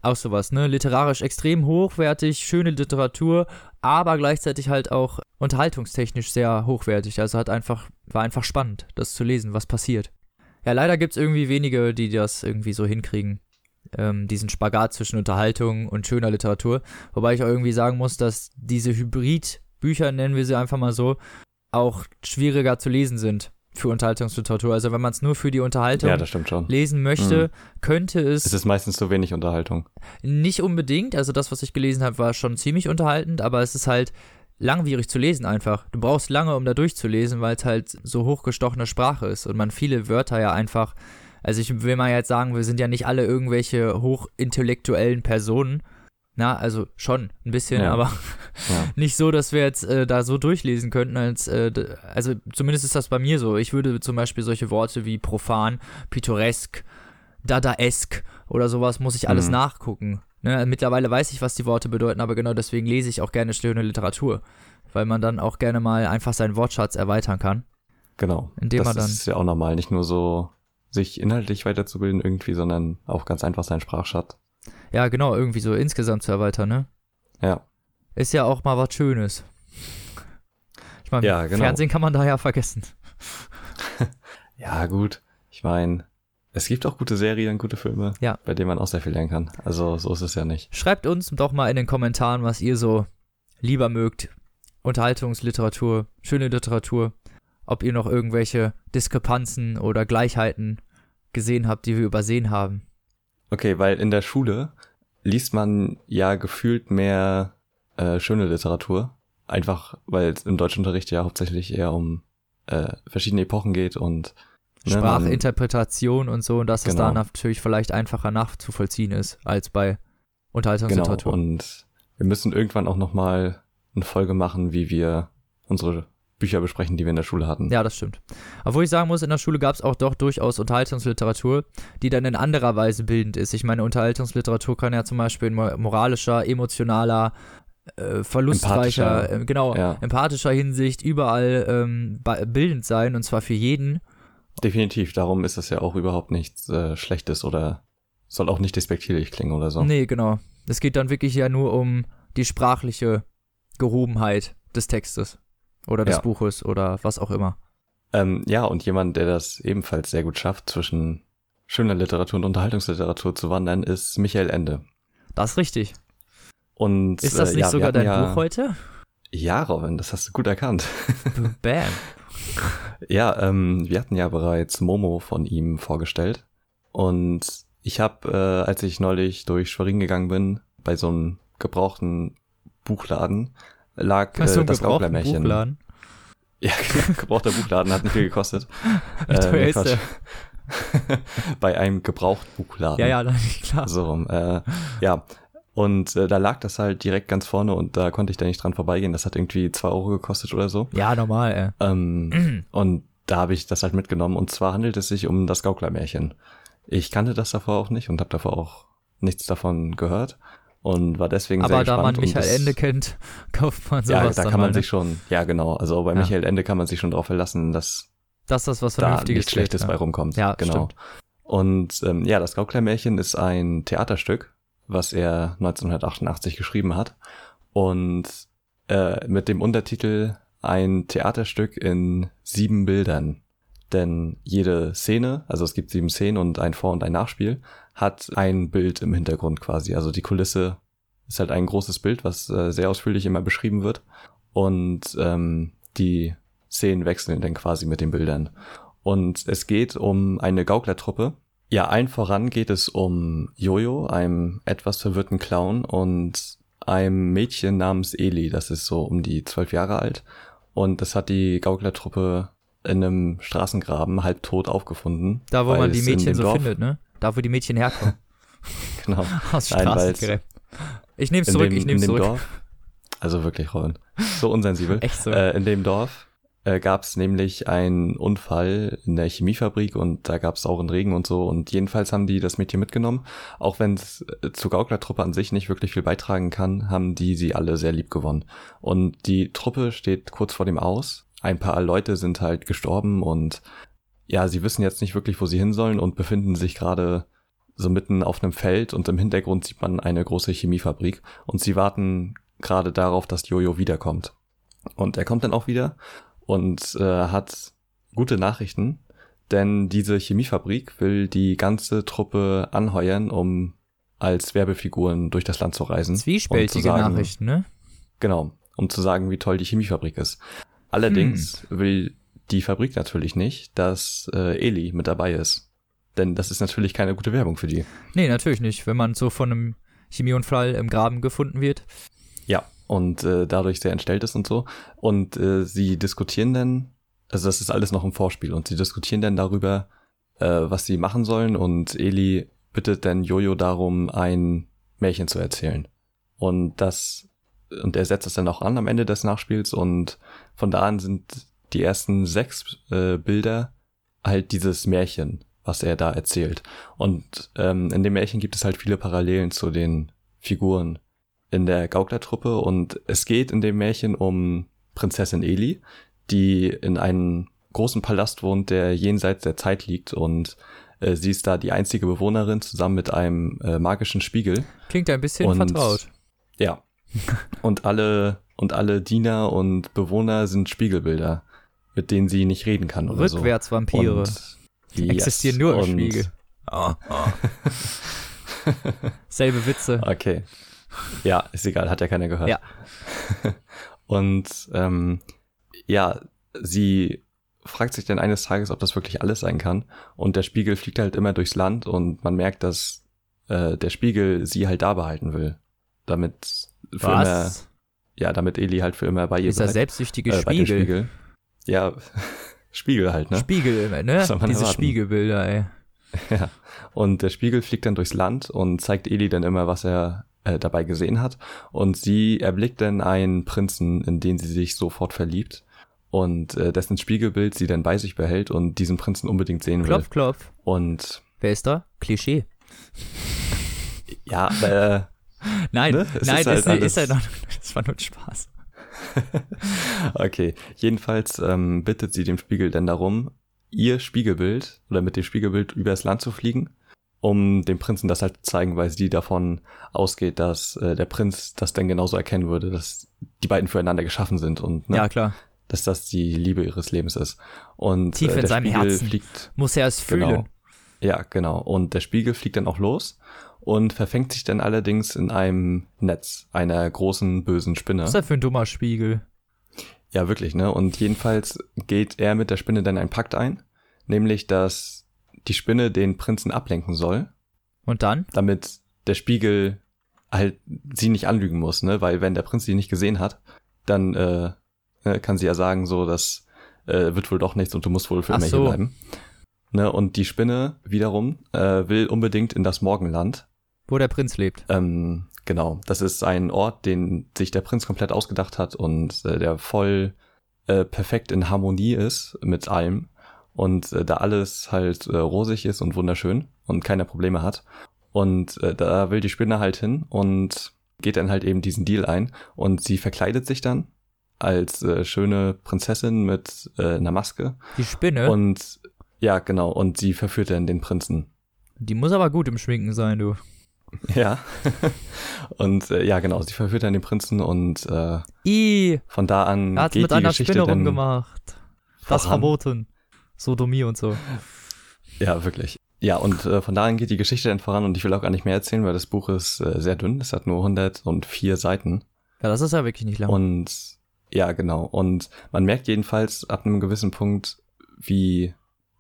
Auch sowas, ne? Literarisch extrem hochwertig, schöne Literatur, aber gleichzeitig halt auch unterhaltungstechnisch sehr hochwertig. Also hat einfach, war einfach spannend, das zu lesen, was passiert. Ja, leider gibt es irgendwie wenige, die das irgendwie so hinkriegen. Ähm, diesen Spagat zwischen Unterhaltung und schöner Literatur. Wobei ich auch irgendwie sagen muss, dass diese Hybrid-Bücher, nennen wir sie einfach mal so, auch schwieriger zu lesen sind für Unterhaltungsliteratur. Also wenn man es nur für die Unterhaltung Ja, lesen möchte, könnte es, Es ist meistens zu wenig Unterhaltung. nicht unbedingt. Also das, was ich gelesen habe, war schon ziemlich unterhaltend, aber es ist halt langwierig zu lesen einfach. Du brauchst lange, um da durchzulesen, weil es halt so hochgestochene Sprache ist und man viele Wörter ja einfach. Also ich will mal jetzt sagen, wir sind ja nicht alle irgendwelche hochintellektuellen Personen. Na, also schon ein bisschen, Ja. aber Ja. *laughs* nicht so, dass wir jetzt äh, da so durchlesen könnten, als äh, also zumindest ist das bei mir so. Ich würde zum Beispiel solche Worte wie profan, pittoresk, dadaesk oder sowas muss ich alles Mhm. nachgucken. Ne? Mittlerweile weiß ich, was die Worte bedeuten, aber genau deswegen lese ich auch gerne schöne Literatur, weil man dann auch gerne mal einfach seinen Wortschatz erweitern kann. Genau. Indem das man dann- ist ja auch normal, nicht nur so sich inhaltlich weiterzubilden irgendwie, sondern auch ganz einfach seinen Sprachschatz. Ja, genau, irgendwie so insgesamt zu erweitern, ne? Ja. Ist ja auch mal was Schönes. Ich meine, Ja, genau. Fernsehen kann man da ja vergessen. *laughs* Ja, gut. Ich meine, es gibt auch gute Serien, gute Filme, Ja. bei denen man auch sehr viel lernen kann. Also so ist es ja nicht. Schreibt uns doch mal in den Kommentaren, was ihr so lieber mögt. Unterhaltungsliteratur, schöne Literatur. Ob ihr noch irgendwelche Diskrepanzen oder Gleichheiten gesehen habt, die wir übersehen haben. Okay, weil in der Schule liest man ja gefühlt mehr äh, schöne Literatur. Einfach, weil es im Deutschunterricht ja hauptsächlich eher um äh, verschiedene Epochen geht und ne, Sprachinterpretation und so, und dass es Genau. da natürlich vielleicht einfacher nachzuvollziehen ist, als bei Genau, Unterhaltungsliteratur. und wir müssen irgendwann auch nochmal eine Folge machen, wie wir unsere Bücher besprechen, die wir in der Schule hatten. Ja, das stimmt. Obwohl ich sagen muss, in der Schule gab es auch doch durchaus Unterhaltungsliteratur, die dann in anderer Weise bildend ist. Ich meine, Unterhaltungsliteratur kann ja zum Beispiel in mo- moralischer, emotionaler, äh, verlustreicher, Empathischer, äh, genau, ja. empathischer Hinsicht überall ähm, bildend sein und zwar für jeden. Definitiv, darum ist es ja auch überhaupt nichts äh, Schlechtes oder soll auch nicht despektierlich klingen oder so. Nee, genau. Es geht dann wirklich ja nur um die sprachliche Gehobenheit des Textes oder des Ja. Buches oder was auch immer. Ähm, ja, und jemand, der das ebenfalls sehr gut schafft, zwischen schöner Literatur und Unterhaltungsliteratur zu wandern, ist Michael Ende. Das ist richtig. Und Ist das äh, nicht ja, sogar dein ja, Buch heute? Ja, Robin, das hast du gut erkannt. Bam. *laughs* Ja, ähm, wir hatten ja bereits Momo von ihm vorgestellt. Und ich habe, äh, als ich neulich durch Schwerin gegangen bin, bei so einem gebrauchten Buchladen, lag du äh, das Gauklermärchen. Buchladen? *laughs* Ja, gebrauchter Buchladen hat nicht viel gekostet. *laughs* Wie teuer nee, ist der? *laughs* bei einem Gebrauchtbuchladen. Ja, ja, klar. So rum. Äh, ja. Und äh, da lag das halt direkt ganz vorne und da konnte ich da nicht dran vorbeigehen. Das hat irgendwie zwei Euro gekostet oder so. Ja, normal, ey. Ähm, *clears throat* und da habe ich das halt mitgenommen. Und zwar handelt es sich um das Gauklermärchen. Ich kannte das davor auch nicht und habe davor auch nichts davon gehört und war deswegen sehr Aber da gespannt. man Michael das, Ende kennt, *laughs* kauft man ja, sowas da dann kann man mal, sich ne? schon, ja genau, also bei Ja. Michael Ende kann man sich schon darauf verlassen, dass dass das was da Vernünftiges nichts Schlechtes wird, bei ja. rumkommt. Ja, genau. stimmt. Und ähm, ja, das Gauklermärchen ist ein Theaterstück, was er 1988 geschrieben hat und äh, mit dem Untertitel ein Theaterstück in sieben Bildern. Denn jede Szene, also es gibt sieben Szenen und ein Vor- und ein Nachspiel, hat ein Bild im Hintergrund quasi. Also die Kulisse ist halt ein großes Bild, was äh, sehr ausführlich immer beschrieben wird. Und ähm, die Szenen wechseln dann quasi mit den Bildern. Und es geht um eine Gauklertruppe. Ja, allen voran geht es um Jojo, einem etwas verwirrten Clown und einem Mädchen namens Eli, das ist so um die zwölf Jahre alt. Und das hat die Gauklertruppe in einem Straßengraben halbtot aufgefunden. Da, wo man die Mädchen so Dorf- findet, ne? Da, wo die Mädchen herkommen. *laughs* Genau. Aus Straßengräben. Ich nehm's in zurück, dem, ich dem zurück. Dorf. Also wirklich, Robin. So unsensibel. Echt so. Äh, in dem Dorf äh, gab es nämlich einen Unfall in der Chemiefabrik und da gab es sauren Regen und so. Und jedenfalls haben die das Mädchen mitgenommen. Auch wenn es äh, zur Gauklertruppe an sich nicht wirklich viel beitragen kann, haben die sie alle sehr lieb gewonnen. Und die Truppe steht kurz vor dem Aus. Ein paar Leute sind halt gestorben und ja, sie wissen jetzt nicht wirklich, wo sie hin sollen und befinden sich gerade so mitten auf einem Feld und im Hintergrund sieht man eine große Chemiefabrik und sie warten gerade darauf, dass Jojo wiederkommt. Und er kommt dann auch wieder und äh, hat gute Nachrichten, denn diese Chemiefabrik will die ganze Truppe anheuern, um als Werbefiguren durch das Land zu reisen. um zu Zwiespältige sagen, Nachrichten, ne? Genau, um zu sagen, wie toll die Chemiefabrik ist. Allerdings Hm. will die Fabrik natürlich nicht, dass äh, Eli mit dabei ist. Denn das ist natürlich keine gute Werbung für die. Nee, natürlich nicht. Wenn man so von einem Chemieunfall im Graben gefunden wird. Ja, und äh, dadurch sehr entstellt ist und so. Und äh, sie diskutieren dann, also das ist alles noch im Vorspiel, und sie diskutieren dann darüber, äh, was sie machen sollen. Und Eli bittet dann Jojo darum, ein Märchen zu erzählen. Und das, und er setzt das dann auch an am Ende des Nachspiels. Und von da an sind die ersten sechs äh, Bilder halt dieses Märchen, was er da erzählt. Und ähm, in dem Märchen gibt es halt viele Parallelen zu den Figuren in der Gauklertruppe und es geht in dem Märchen um Prinzessin Eli, die in einem großen Palast wohnt, der jenseits der Zeit liegt und äh, sie ist da die einzige Bewohnerin zusammen mit einem äh, magischen Spiegel. Klingt ein bisschen Und- vertraut. Ja. *laughs* und alle und alle Diener und Bewohner sind Spiegelbilder, mit denen sie nicht reden kann oder so. Rückwärtsvampire. Und, Existieren yes, nur im und- Spiegel. Oh, oh. *laughs* Selbe Witze. Okay. Ja, ist egal, hat ja keiner gehört. Ja. *laughs* Und ähm, ja, sie fragt sich dann eines Tages, ob das wirklich alles sein kann. Und der Spiegel fliegt halt immer durchs Land und man merkt, dass äh, der Spiegel sie halt da behalten will. Damit für immer, Was? ja, damit Eli halt für immer bei ihr Dieser bleibt. selbstsüchtige Äh, bei dem Spiegel. Spiegel. Ja, *laughs* Spiegel halt, ne? Spiegel immer, ne? Diese erwarten? Spiegelbilder, ey. *laughs* Ja. Und der Spiegel fliegt dann durchs Land und zeigt Eli dann immer, was er äh, dabei gesehen hat. Und sie erblickt dann einen Prinzen, in den sie sich sofort verliebt. Und äh, dessen Spiegelbild sie dann bei sich behält und diesen Prinzen unbedingt sehen Klopf, will. klopf. Und Wer ist da? Klischee. ja, äh, *laughs* Nein, Ne? Nein, ist das halt ist, ist alles- noch, das war nur ein Spaß. *laughs* okay. Jedenfalls ähm, bittet sie dem Spiegel dann darum, ihr Spiegelbild oder mit dem Spiegelbild übers Land zu fliegen, um dem Prinzen das halt zu zeigen, weil sie davon ausgeht, dass äh, der Prinz das dann genauso erkennen würde, dass die beiden füreinander geschaffen sind und ne, Ja, klar. dass das die Liebe ihres Lebens ist. Und Tief äh, in seinem Spiegel Herzen. fliegt Muss er es Genau. fühlen. ja, genau. Und der Spiegel fliegt dann auch los und verfängt sich dann allerdings in einem Netz einer großen bösen Spinne. Was ist das für ein dummer Spiegel? Ja, wirklich, ne? Und jedenfalls geht er mit der Spinne dann einen Pakt ein, nämlich, dass die Spinne den Prinzen ablenken soll, Und dann? damit der Spiegel halt sie nicht anlügen muss, ne? Weil wenn der Prinz sie nicht gesehen hat, dann äh, ne, kann sie ja sagen, so, das äh, wird wohl doch nichts und du musst wohl für Ach immer so. hier bleiben. Ne? Und die Spinne wiederum äh, will unbedingt in das Morgenland. Wo der Prinz lebt. Ähm, genau, das ist ein Ort, den sich der Prinz komplett ausgedacht hat und äh, der voll äh, perfekt in Harmonie ist mit allem und äh, da alles halt äh, rosig ist und wunderschön und keine Probleme hat. Und äh, da will die Spinne halt hin und geht dann halt eben diesen Deal ein und sie verkleidet sich dann als äh, schöne Prinzessin mit äh, einer Maske Die Spinne, und ja, genau, und sie verführt dann den Prinzen. die muss aber gut im Schminken sein, du. *laughs* Ja. und äh, ja, genau, sie verführt dann den Prinzen und äh, I, von da an er hat geht mit die einer Geschichte Spinne rumgemacht. Das voran. verboten. Sodomie und so. Ja, wirklich. Ja, und äh, von da an geht die Geschichte dann voran und ich will auch gar nicht mehr erzählen, weil das Buch ist äh, sehr dünn. Es hat nur 104 Seiten. Ja, das ist ja wirklich nicht lang. Und ja, genau. Und man merkt jedenfalls ab einem gewissen Punkt, wie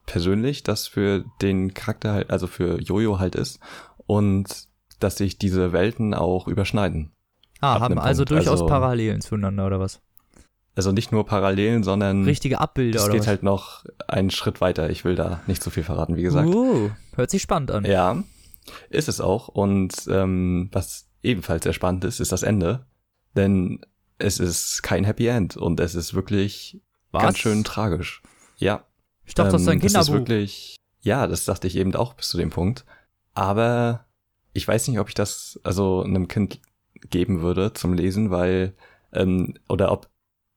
persönlich das für den Charakter halt, also für Jojo halt ist. Und dass sich diese Welten auch überschneiden. ah, ab haben also Punkt, durchaus also- Parallelen zueinander oder was? Also nicht nur Parallelen, sondern Richtige Abbilder es geht was? halt noch einen Schritt weiter. Ich will da nicht so viel verraten, wie gesagt. Uh, hört sich spannend an. Ja, ist es auch. Und ähm, was ebenfalls sehr spannend ist, ist das Ende. Denn es ist kein Happy End und es ist wirklich was? ganz schön tragisch. Ja. Ich dachte, das ist ein ähm, das ist Kinderbuch. wirklich, ja, das dachte ich eben auch bis zu dem Punkt. Aber ich weiß nicht, ob ich das also einem Kind geben würde zum Lesen, weil, ähm, oder ob,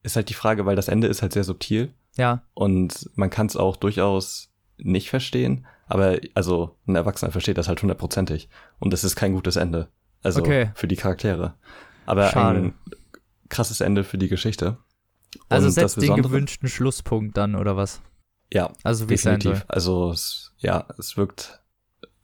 ist halt die Frage, weil das Ende ist halt sehr subtil ja, und man kann es auch durchaus nicht verstehen, aber also ein Erwachsener versteht das halt hundertprozentig und es ist kein gutes Ende. Also Okay. für die Charaktere. Aber Schade. ein krasses Ende für die Geschichte. also Und das setzt den gewünschten Schlusspunkt dann oder was? Ja, Also wie es sein soll. definitiv. Also es, ja, es wirkt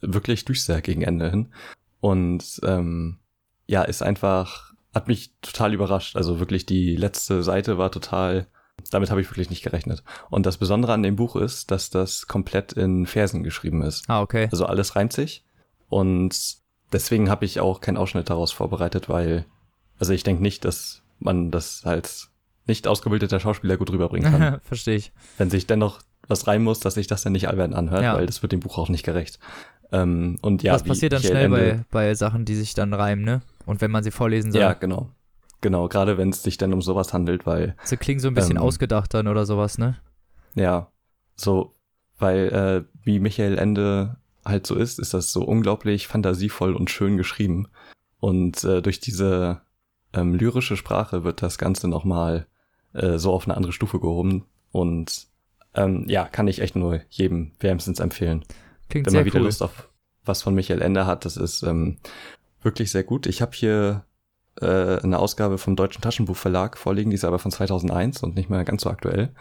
wirklich düster gegen Ende hin. Und ähm, ja, ist einfach, hat mich total überrascht. Also wirklich die letzte Seite war total, damit habe ich wirklich nicht gerechnet. Und das Besondere an dem Buch ist, dass das komplett in Versen geschrieben ist. Ah, okay. Also alles reimt sich. Und deswegen habe ich auch keinen Ausschnitt daraus vorbereitet, weil, also ich denke nicht, dass man das als nicht ausgebildeter Schauspieler gut rüberbringen kann *laughs* Verstehe ich. wenn sich dennoch was rein muss, dass sich das dann nicht albern anhört, Ja. weil das wird dem Buch auch nicht gerecht. Ähm, und ja, das passiert dann schnell bei, bei Sachen, die sich dann reimen, ne? Und wenn man sie vorlesen soll. Ja, genau. Genau, gerade wenn es sich dann um sowas handelt, weil, Sie klingen so ein bisschen Ähm, ausgedacht dann oder sowas, ne? ja, so, weil äh, wie Michael Ende halt so ist, ist das so unglaublich fantasievoll und schön geschrieben. Und äh, durch diese ähm, lyrische Sprache wird das Ganze nochmal äh, so auf eine andere Stufe gehoben. Und ähm, ja, kann ich echt nur jedem wärmstens empfehlen. Klingt wenn man wieder cool. Lust auf was von Michael Ende hat, das ist ähm, wirklich sehr gut. Ich habe hier äh, eine Ausgabe vom Deutschen Taschenbuchverlag vorliegen, die ist aber von 2001 und nicht mehr ganz so aktuell.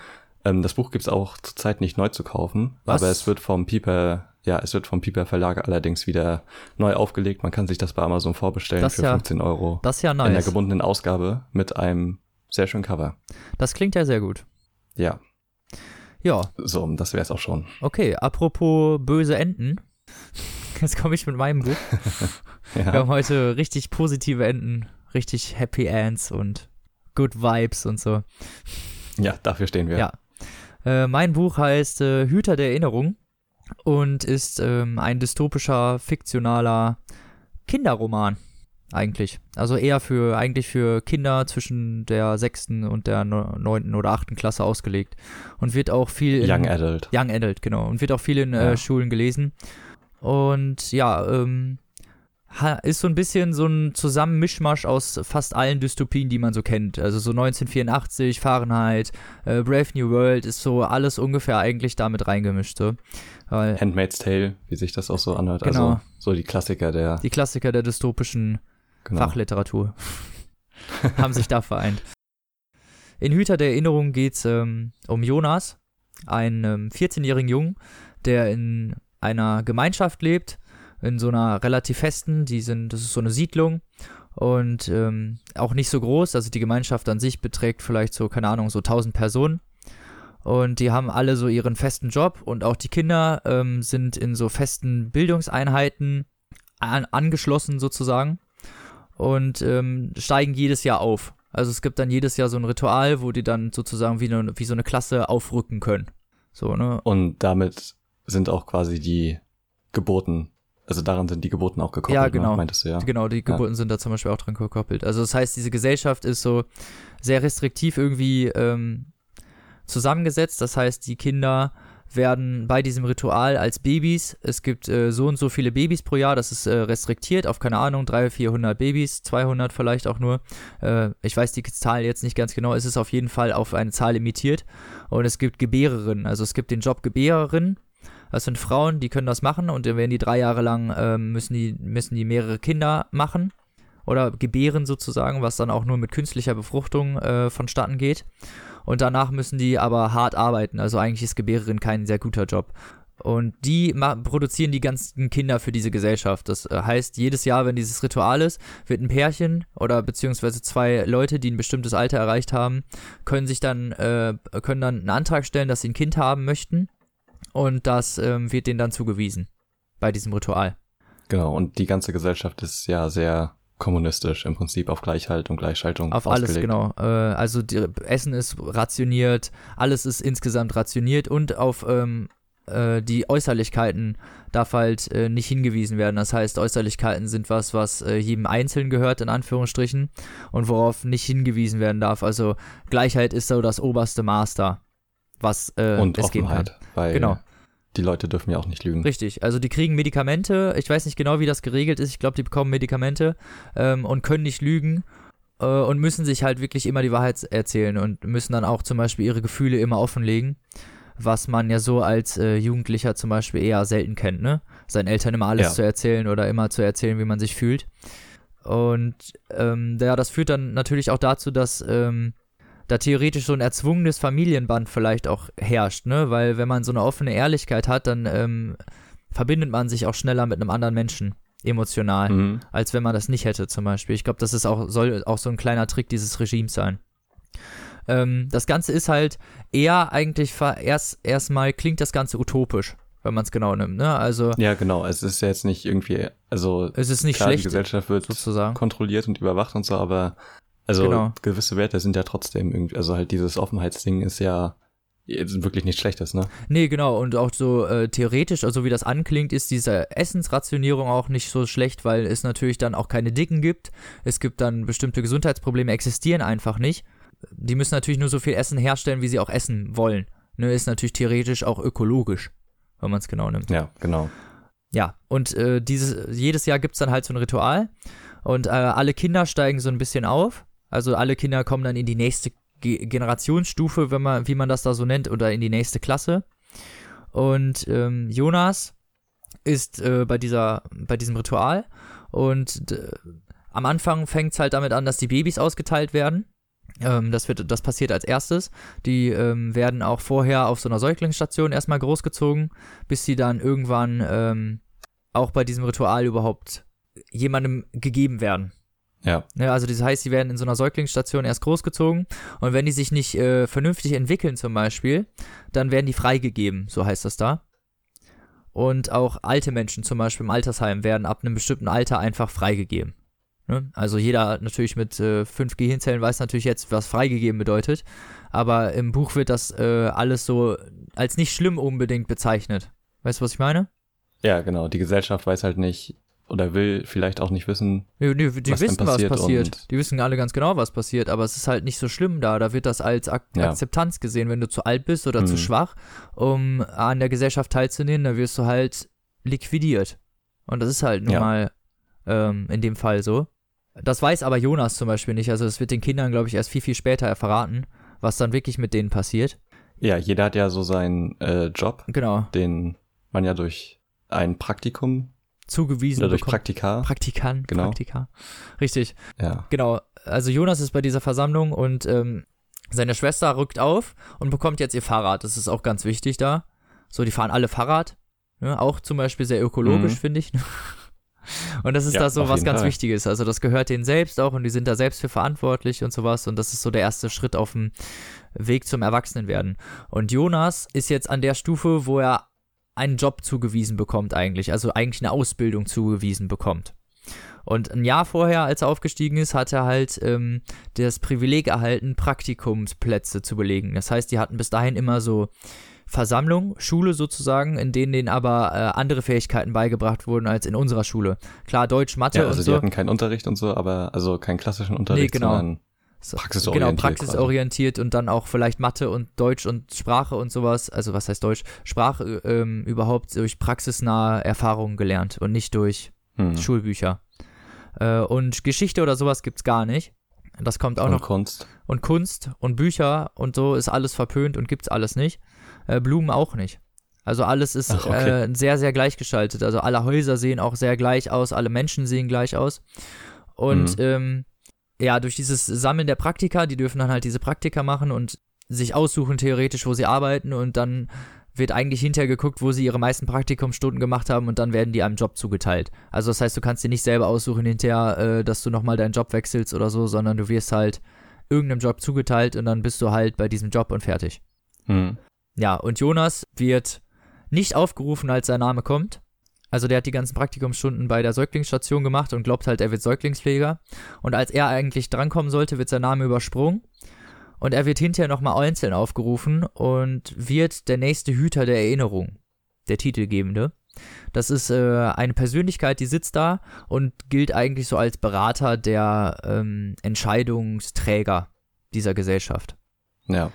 Ähm, das Buch gibt's auch zurzeit nicht neu zu kaufen, Was? aber es wird vom Piper, ja, es wird vom Piper Verlag allerdings wieder neu aufgelegt. Man kann sich das bei Amazon vorbestellen Das für ja 15 Euro Das ist ja in der nice. gebundenen Ausgabe mit einem sehr schönen Cover. Das klingt ja sehr gut. Ja, Ja, so, das wäre es auch schon. okay. Apropos böse Enden. Jetzt komme ich mit meinem Buch. *laughs* Wir Ja, haben heute richtig positive Enden, richtig Happy Ends und Good Vibes und so. ja dafür stehen wir. Ja. Äh, mein Buch heißt äh, Hüter der Erinnerung und ist ähm, ein dystopischer, fiktionaler Kinderroman eigentlich. Also eher für eigentlich für Kinder zwischen der sechsten und der neu- neunten oder achten Klasse ausgelegt und wird auch viel in, Young Adult. Young Adult, genau. Und wird auch viel in Ja. äh, Schulen gelesen. Und ja, ähm, ist so ein bisschen so ein Zusammenmischmasch aus fast allen Dystopien, die man so kennt. Also so 1984, Fahrenheit, äh, Brave New World ist so alles ungefähr eigentlich damit reingemischt. So. Handmaid's Tale, wie sich das auch so anhört. Genau. Also so die Klassiker der die Klassiker der dystopischen genau. Fachliteratur *laughs* haben sich da vereint. In Hüter der Erinnerung geht es ähm, um Jonas, einen ähm, 14-jährigen Jungen, der in einer Gemeinschaft lebt, in so einer relativ festen, die sind, das ist so eine Siedlung und ähm, auch nicht so groß, also die Gemeinschaft an sich beträgt vielleicht so, keine Ahnung, so 1000 Personen und die haben alle so ihren festen Job und auch die Kinder ähm, sind in so festen Bildungseinheiten an, angeschlossen sozusagen und ähm, steigen jedes Jahr auf. Also es gibt dann jedes Jahr so ein Ritual, wo die dann sozusagen wie, eine, wie so eine Klasse aufrücken können. So, ne? Und damit sind auch quasi die Geburten, also daran sind die Geburten auch gekoppelt, Ja, genau. ne? meintest du, ja? Genau, die Geburten sind da zum Beispiel auch dran gekoppelt. Also das heißt, diese Gesellschaft ist so sehr restriktiv irgendwie ähm, zusammengesetzt. Das heißt, die Kinder werden bei diesem Ritual als Babys, es gibt äh, so und so viele Babys pro Jahr, das ist äh, restriktiert auf, keine Ahnung, 300, 400 Babys, 200 vielleicht auch nur. Äh, ich weiß die Zahl jetzt nicht ganz genau, es ist auf jeden Fall auf eine Zahl limitiert. Und es gibt Gebärerinnen, also es gibt den Job Gebärerin. Das sind Frauen, die können das machen und dann werden die drei Jahre lang, ähm, müssen, die, müssen die mehrere Kinder machen oder gebären sozusagen, was dann auch nur mit künstlicher Befruchtung äh, vonstatten geht. Und danach müssen die aber hart arbeiten. Also eigentlich ist Gebärerin kein sehr guter Job. Und die produzieren die ganzen Kinder für diese Gesellschaft. Das äh, heißt, jedes Jahr, wenn dieses Ritual ist, wird ein Pärchen oder beziehungsweise zwei Leute, die ein bestimmtes Alter erreicht haben, können sich dann, äh, können dann einen Antrag stellen, dass sie ein Kind haben möchten. Und das ähm, wird denen dann zugewiesen bei diesem Ritual. Genau, und die ganze Gesellschaft ist ja sehr kommunistisch im Prinzip auf Gleichheit und Gleichschaltung. Auf alles, genau. Äh, also die, Essen ist rationiert, alles ist insgesamt rationiert und auf ähm, äh, die Äußerlichkeiten darf halt äh, nicht hingewiesen werden. Das heißt, Äußerlichkeiten sind was, was äh, jedem Einzelnen gehört, in Anführungsstrichen, und worauf nicht hingewiesen werden darf. Also Gleichheit ist so das oberste Master, was äh, und es Offenheit, geben kann. Weil Genau. Die Leute dürfen ja auch nicht lügen. Richtig, also die kriegen Medikamente, ich weiß nicht genau, wie das geregelt ist, ich glaube, die bekommen Medikamente ähm, und können nicht lügen äh, und müssen sich halt wirklich immer die Wahrheit erzählen und müssen dann auch zum Beispiel ihre Gefühle immer offenlegen, was man ja so als äh, Jugendlicher zum Beispiel eher selten kennt, ne? Seinen Eltern immer alles Ja. zu erzählen oder immer zu erzählen, wie man sich fühlt. Und ähm, ja, das führt dann natürlich auch dazu, dass ähm, da theoretisch so ein erzwungenes Familienband vielleicht auch herrscht, ne? Weil wenn man so eine offene Ehrlichkeit hat, dann ähm, verbindet man sich auch schneller mit einem anderen Menschen emotional, Mhm. als wenn man das nicht hätte zum Beispiel. Ich glaube, das ist auch, soll auch so ein kleiner Trick dieses Regimes sein. Ähm, das Ganze ist halt eher eigentlich erst erstmal klingt das Ganze utopisch, wenn man es genau nimmt, ne? Also Ja, genau. Es ist ja jetzt nicht irgendwie, also es ist nicht klar, die schlecht Gesellschaft wird sozusagen. kontrolliert und überwacht und so, aber also Genau. gewisse Werte sind ja trotzdem irgendwie, also halt dieses Offenheitsding ist ja jetzt wirklich nichts Schlechtes, ne? Nee, genau, und auch so äh, theoretisch, also wie das anklingt, ist diese Essensrationierung auch nicht so schlecht, weil es natürlich dann auch keine Dicken gibt. Es gibt dann bestimmte Gesundheitsprobleme, existieren einfach nicht. Die müssen natürlich nur so viel Essen herstellen, wie sie auch essen wollen. Ne, ist natürlich theoretisch auch ökologisch, wenn man es genau nimmt. Ja, genau. Ja, und äh, dieses, jedes Jahr gibt's dann halt so ein Ritual und äh, alle Kinder steigen so ein bisschen auf. Also alle Kinder kommen dann in die nächste Ge Generationsstufe, wenn man, wie man das da so nennt, oder in die nächste Klasse. Und ähm, Jonas ist äh, bei dieser, bei diesem Ritual und am Anfang fängt's halt damit an, dass die Babys ausgeteilt werden. Ähm, das, wird, das passiert als erstes. Die ähm, werden auch vorher auf so einer Säuglingsstation erstmal großgezogen, bis sie dann irgendwann ähm, auch bei diesem Ritual überhaupt jemandem gegeben werden. Ja, Ja, also das heißt, sie werden in so einer Säuglingsstation erst großgezogen und wenn die sich nicht äh, vernünftig entwickeln zum Beispiel, dann werden die freigegeben, so heißt das da. Und auch alte Menschen zum Beispiel im Altersheim werden ab einem bestimmten Alter einfach freigegeben. Ne? Also jeder natürlich mit äh, fünf Gehirnzellen weiß natürlich jetzt, was freigegeben bedeutet. Aber im Buch wird das äh, alles so als nicht schlimm unbedingt bezeichnet. Weißt du, was ich meine? ja, genau. Die Gesellschaft weiß halt nicht oder will vielleicht auch nicht wissen. Nee, nee, die Was wissen, passiert was passiert. Die wissen alle ganz genau, was passiert, aber es ist halt nicht so schlimm da. Da wird das als Ak Ja. Akzeptanz gesehen. Wenn du zu alt bist oder zu Mhm. schwach, um an der Gesellschaft teilzunehmen, dann wirst du halt liquidiert. Und das ist halt nun Ja. mal ähm, in dem Fall so. Das weiß aber Jonas zum Beispiel nicht. Also es wird den Kindern, glaube ich, erst viel, viel später verraten, was dann wirklich mit denen passiert. Ja, jeder hat ja so seinen äh, Job, Genau. den man ja durch ein Praktikum Zugewiesen oder durch bekommt. Praktika, Praktikant, Genau. Praktika. Richtig. ja, Genau, also Jonas ist bei dieser Versammlung und ähm, seine Schwester rückt auf und bekommt jetzt ihr Fahrrad. Das ist auch ganz wichtig da. So, die fahren alle Fahrrad. Ne? Auch zum Beispiel sehr ökologisch, Mhm. finde ich. Und das ist Ja, da so was ganz Fall. Wichtiges. Also das gehört denen selbst auch und die sind da selbst für verantwortlich und sowas. Und das ist so der erste Schritt auf dem Weg zum Erwachsenenwerden. Und Jonas ist jetzt an der Stufe, wo er einen Job zugewiesen bekommt eigentlich. Also eigentlich eine Ausbildung zugewiesen bekommt. Und ein Jahr vorher, als er aufgestiegen ist, hat er halt ähm, das Privileg erhalten, Praktikumsplätze zu belegen. Das heißt, die hatten bis dahin immer so Versammlung, Schule sozusagen, in denen denen aber äh, andere Fähigkeiten beigebracht wurden als in unserer Schule. Klar, Deutsch, Mathe Ja, also und die so. hatten keinen Unterricht und so, aber also keinen klassischen Unterricht, genau. sondern So, praxisorientiert Genau, praxisorientiert und dann auch vielleicht Mathe und Deutsch und Sprache und sowas. Also was heißt Deutsch? Sprache ähm, überhaupt durch praxisnahe Erfahrungen gelernt und nicht durch hm. Schulbücher. Äh, und Geschichte oder sowas gibt's gar nicht. Das kommt auch und noch. Kunst. Und Kunst und Bücher und so ist alles verpönt und gibt's alles nicht. Äh, Blumen auch nicht. Also alles ist Ach, okay. äh, sehr, sehr gleichgestaltet. Also alle Häuser sehen auch sehr gleich aus, alle Menschen sehen gleich aus. Und Mhm. ähm, ja, durch dieses Sammeln der Praktika, die dürfen dann halt diese Praktika machen und sich aussuchen theoretisch, wo sie arbeiten und dann wird eigentlich hinterher geguckt, wo sie ihre meisten Praktikumsstunden gemacht haben und dann werden die einem Job zugeteilt. Also das heißt, du kannst dir nicht selber aussuchen hinterher, äh, dass du nochmal deinen Job wechselst oder so, sondern du wirst halt irgendeinem Job zugeteilt und dann bist du halt bei diesem Job und fertig. Hm. Ja, und Jonas wird nicht aufgerufen, als sein Name kommt. Also der hat die ganzen Praktikumsstunden bei der Säuglingsstation gemacht und glaubt halt, er wird Säuglingspfleger. Und als er eigentlich drankommen sollte, wird sein Name übersprungen. Und er wird hinterher nochmal einzeln aufgerufen und wird der nächste Hüter der Erinnerung, der Titelgebende. Das ist äh, eine Persönlichkeit, die sitzt da und gilt eigentlich so als Berater der ähm, Entscheidungsträger dieser Gesellschaft. Ja.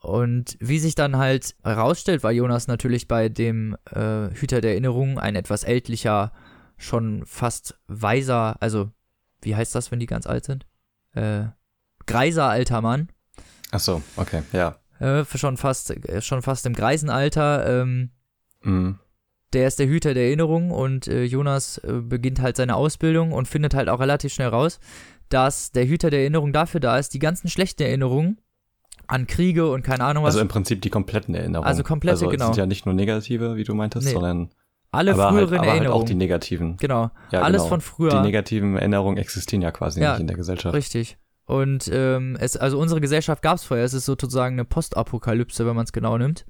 Und wie sich dann halt herausstellt, war Jonas natürlich bei dem äh, Hüter der Erinnerung ein etwas ältlicher, schon fast weiser, also wie heißt das, wenn die ganz alt sind? Äh, greiser alter Mann, Ach so, okay, ja. äh, schon fast, äh, schon fast im Greisenalter. Ähm, Hm. der ist der Hüter der Erinnerung und äh, Jonas äh, beginnt halt seine Ausbildung und findet halt auch relativ schnell raus, dass der Hüter der Erinnerung dafür da ist, die ganzen schlechten Erinnerungen an Kriege und keine Ahnung was, Also im Prinzip die kompletten Erinnerungen. Also komplette, also es genau. sind ja nicht nur negative, wie du meintest, Nee. sondern alle aber, halt, früheren aber halt Erinnerungen. auch die negativen. genau, Ja, alles genau. von früher. Die negativen Erinnerungen existieren ja quasi Ja, nicht in der Gesellschaft. Richtig. Und ähm, es, also unsere Gesellschaft gab es vorher. Es ist sozusagen eine Postapokalypse, wenn man es genau nimmt.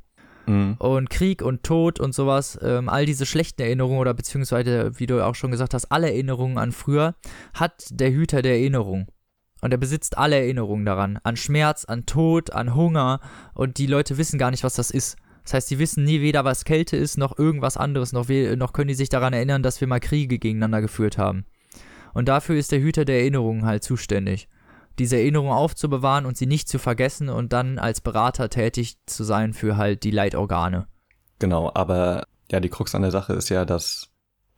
Mhm. Und Krieg und Tod und sowas, ähm, all diese schlechten Erinnerungen oder beziehungsweise, wie du auch schon gesagt hast, alle Erinnerungen an früher, hat der Hüter der Erinnerung. Und er besitzt alle Erinnerungen daran. An Schmerz, an Tod, an Hunger. Und die Leute wissen gar nicht, was das ist. Das heißt, die wissen nie weder, was Kälte ist, noch irgendwas anderes. Noch, noch können die sich daran erinnern, dass wir mal Kriege gegeneinander geführt haben. Und dafür ist der Hüter der Erinnerungen halt zuständig. Diese Erinnerungen aufzubewahren und sie nicht zu vergessen und dann als Berater tätig zu sein für halt die Leitorgane. Genau, aber ja, die Krux an der Sache ist ja, dass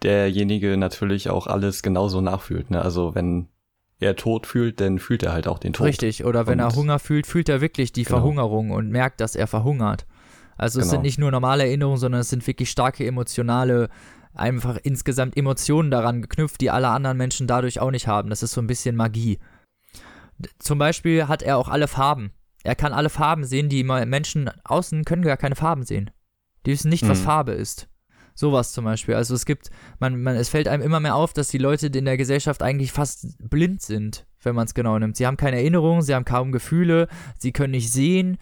derjenige natürlich auch alles genauso nachfühlt. Ne? Also wenn er Tod fühlt, dann fühlt er halt auch den Tod. Richtig, oder wenn er Und- Hunger fühlt, fühlt er wirklich die Genau. Verhungerung und merkt, dass er verhungert. Also es Genau. sind nicht nur normale Erinnerungen, sondern es sind wirklich starke emotionale, einfach insgesamt Emotionen daran geknüpft, die alle anderen Menschen dadurch auch nicht haben. Das ist so ein bisschen Magie. Zum Beispiel hat er auch alle Farben. Er kann alle Farben sehen, die Menschen außen können gar keine Farben sehen. Die wissen nicht, was Mhm. Farbe ist. Sowas zum Beispiel. Also es gibt, man, man, es fällt einem immer mehr auf, dass die Leute in der Gesellschaft eigentlich fast blind sind, wenn man es genau nimmt. Sie haben keine Erinnerungen, sie haben kaum Gefühle, sie können nicht sehen.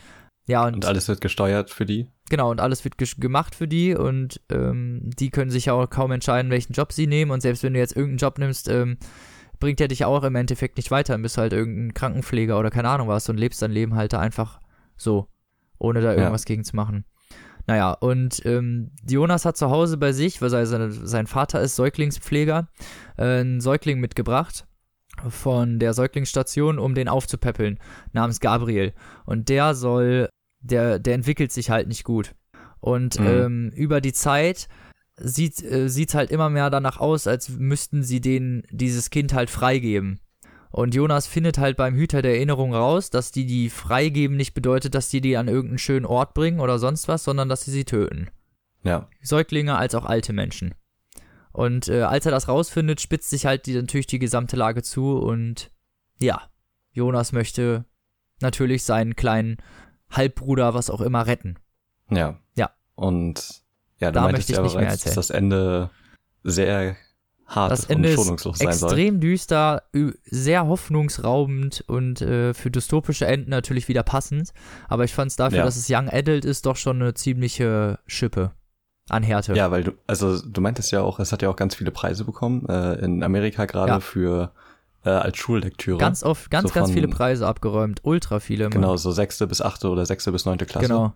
Ja, und, Und alles wird gesteuert für die. genau, und alles wird gemacht für die und ähm, die können sich ja auch kaum entscheiden, welchen Job sie nehmen. Und selbst wenn du jetzt irgendeinen Job nimmst, ähm, bringt der dich auch im Endeffekt nicht weiter. Dann bist du halt irgendein Krankenpfleger oder keine Ahnung was und lebst dein Leben halt da einfach so, ohne da irgendwas gegen zu machen. Naja, und ähm, Jonas hat zu Hause bei sich, weil sein, sein Vater ist Säuglingspfleger, äh, einen Säugling mitgebracht von der Säuglingsstation, um den aufzupäppeln, namens Gabriel. Und der soll, der, der entwickelt sich halt nicht gut. Und Mhm. ähm, über die Zeit sieht äh, sieht's halt immer mehr danach aus, als müssten sie den dieses Kind halt freigeben. Und Jonas findet halt beim Hüter der Erinnerung raus, dass die die freigeben nicht bedeutet, dass die die an irgendeinen schönen Ort bringen oder sonst was, sondern dass sie sie töten. Ja. Säuglinge als auch alte Menschen. Und äh, als er das rausfindet, spitzt sich halt die, natürlich die gesamte Lage zu und ja, Jonas möchte natürlich seinen kleinen Halbbruder, was auch immer, retten. Ja. Ja. Und ja, Da möchte ich nicht mehr erzählen. das Ende sehr hart Das und Ende ist schonungslos sein soll. extrem düster, sehr hoffnungsraubend und äh, für dystopische Enden natürlich wieder passend. Aber ich fand es dafür, Ja. dass es Young Adult ist, doch schon eine ziemliche Schippe an Härte. Ja, weil du, also du meintest ja auch, es hat ja auch ganz viele Preise bekommen, äh, in Amerika gerade Ja. für äh, als Schullektüre. Ganz oft, ganz, So ganz von- viele Preise abgeräumt. Ultra viele. immer. Genau, so sechste bis achte oder sechste bis neunte Klasse. Genau.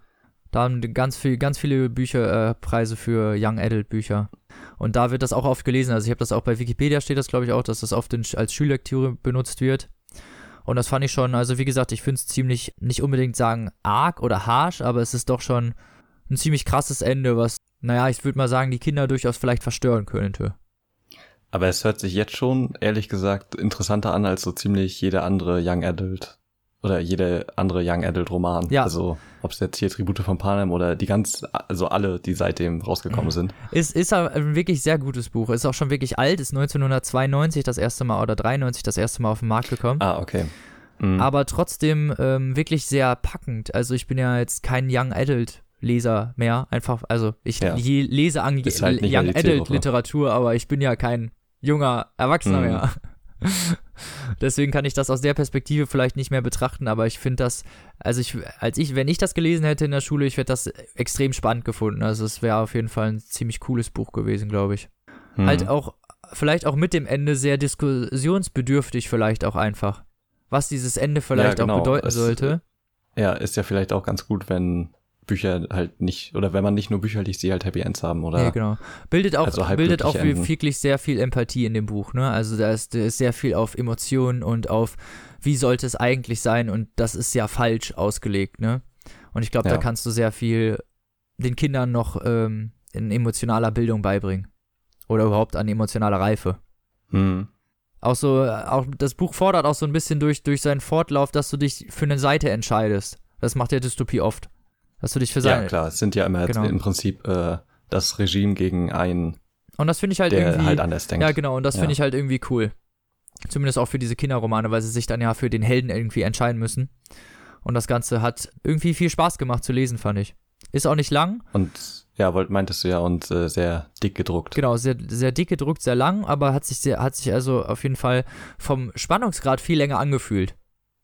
Da haben ganz viel, ganz viele Bücher, äh, Preise für Young Adult Bücher. Und da wird das auch oft gelesen. Also ich habe das auch bei Wikipedia steht das, glaube ich, auch, dass das oft in, als Schullektüre benutzt wird. Und das fand ich schon, also wie gesagt, ich finde es ziemlich, nicht unbedingt sagen arg oder harsh, aber es ist doch schon ein ziemlich krasses Ende, was, naja, ich würde mal sagen, die Kinder durchaus vielleicht verstören könnte. Aber es hört sich jetzt schon, ehrlich gesagt, interessanter an als so ziemlich jeder andere Young Adult oder jede andere Young Adult Roman. Ja. Also, ob es jetzt hier Tribute von Panem oder die ganz, also alle, die seitdem rausgekommen sind. Ist, ist ein wirklich sehr gutes Buch. Ist auch schon wirklich alt, ist 1992 das erste Mal oder 93 das erste Mal auf den Markt gekommen. Ah, okay. Mhm. aber trotzdem ähm, wirklich sehr packend. Also ich bin ja jetzt kein Young Adult Leser mehr, einfach, also ich Ja. lese ange Ist halt Young Adult. Literatur, aber ich bin ja kein junger Erwachsener Mhm. mehr. Deswegen kann ich das aus der Perspektive vielleicht nicht mehr betrachten, aber ich finde das, also ich, als ich, wenn ich das gelesen hätte in der Schule, ich hätte das extrem spannend gefunden. Also es wäre auf jeden Fall ein ziemlich cooles Buch gewesen, glaube ich. Mhm. Halt auch, vielleicht auch mit dem Ende sehr diskussionsbedürftig vielleicht auch einfach. Was dieses Ende vielleicht genau. auch bedeuten Es- sollte. Ja, ist ja vielleicht auch ganz gut, wenn Bücher halt nicht, oder wenn man nicht nur Bücher liest, die halt Happy Ends haben, oder? Ja, genau. Bildet auch, Also bildet auch Enden. wirklich sehr viel Empathie in dem Buch, ne? Also da ist, da ist sehr viel auf Emotionen und auf, wie sollte es eigentlich sein und das ist ja falsch ausgelegt, ne? Und ich glaube, da Ja. kannst du sehr viel den Kindern noch ähm, in emotionaler Bildung beibringen. Oder überhaupt an emotionaler Reife. Mhm. Auch so, auch das Buch fordert auch so ein bisschen durch, durch seinen Fortlauf, dass du dich für eine Seite entscheidest. Das macht der Dystopie oft. Dass du dich für Ja, seine. klar, es sind ja immer Genau. im Prinzip äh, das Regime gegen einen, Und das finde ich halt der irgendwie. halt anders denkt. Ja, genau, und das Ja. finde ich halt irgendwie cool. Zumindest auch für diese Kinderromane, weil sie sich dann ja für den Helden irgendwie entscheiden müssen. Und das Ganze hat irgendwie viel Spaß gemacht zu lesen, fand ich. Ist auch nicht lang, Und ja, meintest du ja, und äh, sehr dick gedruckt. genau, sehr, sehr dick gedruckt, sehr lang, aber hat sich, sehr, hat sich also auf jeden Fall vom Spannungsgrad viel länger angefühlt.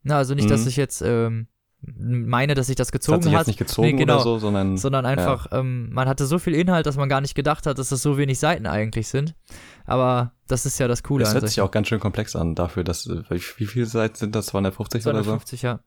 Na, also nicht, dass Mhm. ich jetzt ähm, meine, dass sich das Das gezogen hat sich hat, nicht gezogen Nee, genau. oder so, sondern sondern einfach, ähm, man hatte so viel Inhalt, dass man gar nicht gedacht hat, dass das so wenig Seiten eigentlich sind. Aber das ist ja das Coole an hört sich. auch ganz schön komplex an dafür, dass, wie wie viele Seiten sind das? 250 oder so? 250, ja.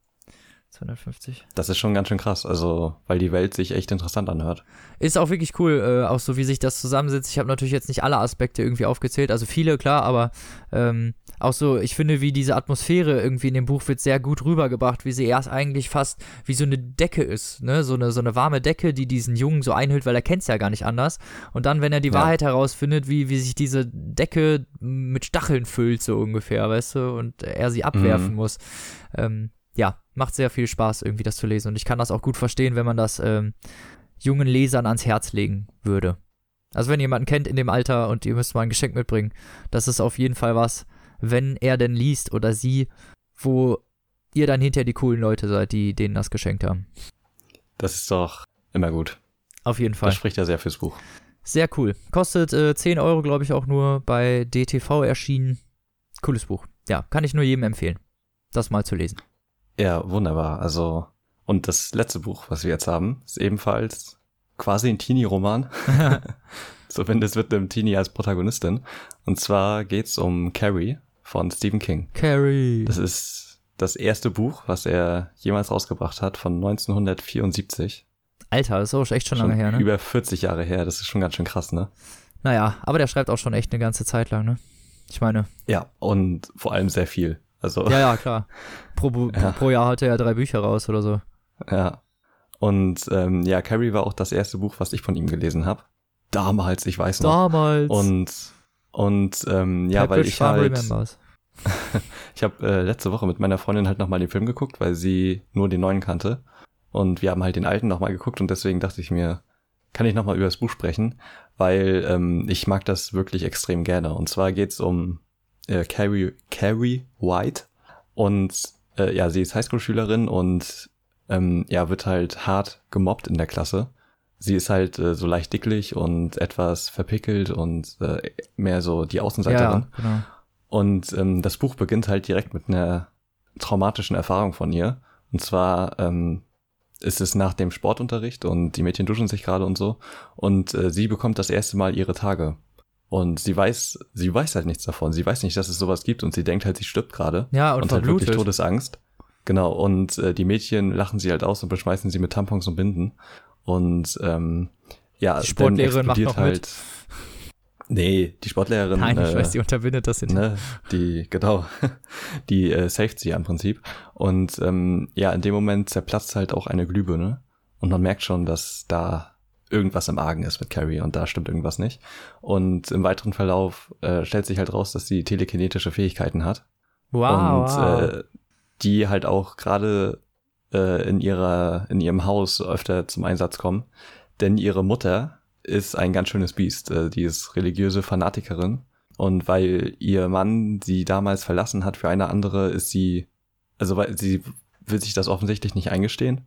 250. Das ist schon ganz schön krass, also, weil die Welt sich echt interessant anhört. Ist auch wirklich cool, äh, auch so wie sich das zusammensetzt. Ich habe natürlich jetzt nicht alle Aspekte irgendwie aufgezählt, also viele, klar, aber ähm, auch so, ich finde, wie diese Atmosphäre irgendwie in dem Buch wird sehr gut rübergebracht, wie sie erst eigentlich fast wie so eine Decke ist, ne? So eine, so eine warme Decke, die diesen Jungen so einhüllt, weil er kennt es ja gar nicht anders. Und dann, wenn er die Ja. Wahrheit herausfindet, wie, wie sich diese Decke mit Stacheln füllt, so ungefähr, weißt du, und er sie abwerfen Mhm. muss. Ähm, ja, macht sehr viel Spaß, irgendwie das zu lesen. Und ich kann das auch gut verstehen, wenn man das ähm, jungen Lesern ans Herz legen würde. Also wenn ihr jemanden kennt in dem Alter und ihr müsst mal ein Geschenk mitbringen, das ist auf jeden Fall was, wenn er denn liest oder sie, wo ihr dann hinterher die coolen Leute seid, die denen das geschenkt haben. Das ist doch immer gut. Auf jeden Fall. Das spricht ja sehr fürs Buch. Sehr cool. Kostet äh, 10 Euro, glaube ich, auch nur bei DTV erschienen. Cooles Buch. Ja, kann ich nur jedem empfehlen, das mal zu lesen. Ja, wunderbar. Also, und das letzte Buch, was wir jetzt haben, ist ebenfalls quasi ein Teenie-Roman. *laughs* *laughs* Zumindest mit einem Teenie als Protagonistin. Und zwar geht's um Carrie von Stephen King. Carrie. Das ist das erste Buch, was er jemals rausgebracht hat, von 1974. Alter, das ist auch echt schon lange her, ne? Über 40 Jahre her. Das ist schon ganz schön krass, ne? Naja, aber der schreibt auch schon echt eine ganze Zeit lang, ne? Ich meine, Ja, und vor allem sehr viel. Also, ja, ja, *laughs* klar. Pro, Ja. pro Jahr hat er ja drei Bücher raus oder so. Ja. Und ähm, ja, Carrie war auch das erste Buch, was ich von ihm gelesen habe. Damals, ich weiß noch. Damals. Und und ähm, ja, weil ich halt, *laughs* ich habe äh, letzte Woche mit meiner Freundin halt nochmal den Film geguckt, weil sie nur den neuen kannte. Und wir haben halt den alten nochmal geguckt und deswegen dachte ich mir, kann ich nochmal über das Buch sprechen, weil ähm, ich mag das wirklich extrem gerne. Und zwar geht's um äh, Carrie, Carrie White und äh, ja, sie ist Highschool-Schülerin und ähm, ja, wird halt hart gemobbt in der Klasse. sie ist halt äh, so leicht dicklich und etwas verpickelt und äh, mehr so die Außenseiterin. Ja, genau. Und ähm, das Buch beginnt halt direkt mit einer traumatischen Erfahrung von ihr. Und zwar ähm, ist es nach dem Sportunterricht und die Mädchen duschen sich gerade und so. Und äh, sie bekommt das erste Mal ihre Tage. Und sie weiß, sie weiß halt nichts davon. Sie weiß nicht, dass es sowas gibt und sie denkt halt, sie stirbt gerade. Ja, und, und hat wirklich verblutet. Todesangst. Genau, und äh, die Mädchen lachen sie halt aus und beschmeißen sie mit Tampons und Binden. Und ähm, ja, Die Sportlehrerin macht noch mit. halt. Nee, die Sportlehrerin. Nein, ich äh, weiß, die unterbindet das nicht. ne, die, genau, *laughs* die äh, saved sie ja im Prinzip. Und ähm, ja, in dem Moment zerplatzt halt auch eine Glühbirne. Und man merkt schon, dass da irgendwas im Argen ist mit Carrie und da stimmt irgendwas nicht. Und im weiteren Verlauf äh, stellt sich halt raus, dass sie telekinetische Fähigkeiten hat. Wow, und wow. Äh, die halt auch gerade äh, in ihrer, in ihrem Haus öfter zum Einsatz kommen. Denn ihre Mutter ist ein ganz schönes Biest. Äh, die ist religiöse Fanatikerin. Und weil ihr Mann sie damals verlassen hat für eine andere, ist sie, also weil sie will sich das offensichtlich nicht eingestehen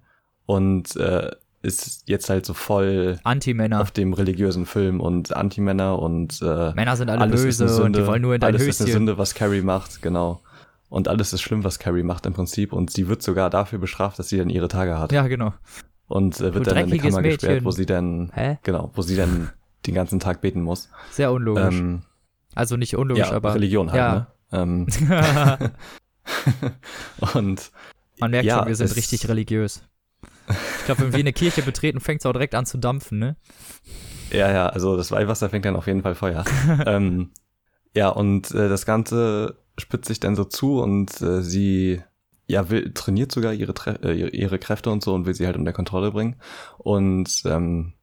und äh, ist jetzt halt so voll Anti-Männer. auf dem religiösen Film und Anti-Männer und äh, Männer sind alle alles böse und Sünde, die wollen nur in dein alles ist eine Höschen. Sünde, was Carrie macht, genau. Und alles ist schlimm, was Carrie macht im Prinzip. Und sie wird sogar dafür bestraft, dass sie dann ihre Tage hat. Ja, genau. Und äh, wird Du dann in eine dreckiges Kammer gesperrt, Mädchen. wo sie dann, Hä? genau, wo sie dann den ganzen Tag beten muss. Sehr unlogisch. Ähm, also nicht unlogisch, ja, aber Religion halt, ja. ne? Ähm, *laughs* *laughs* und man merkt Ja, schon, wir sind richtig religiös. Ich glaube, wenn wir eine Kirche betreten, fängt es auch direkt an zu dampfen, ne? Ja, ja, also das Weihwasser fängt dann auf jeden Fall Feuer. *laughs* ähm, ja, und äh, das Ganze spitzt sich dann so zu und äh, sie ja will, trainiert sogar ihre, äh, ihre- Kräfte und so und will sie halt unter Kontrolle bringen. Und ähm,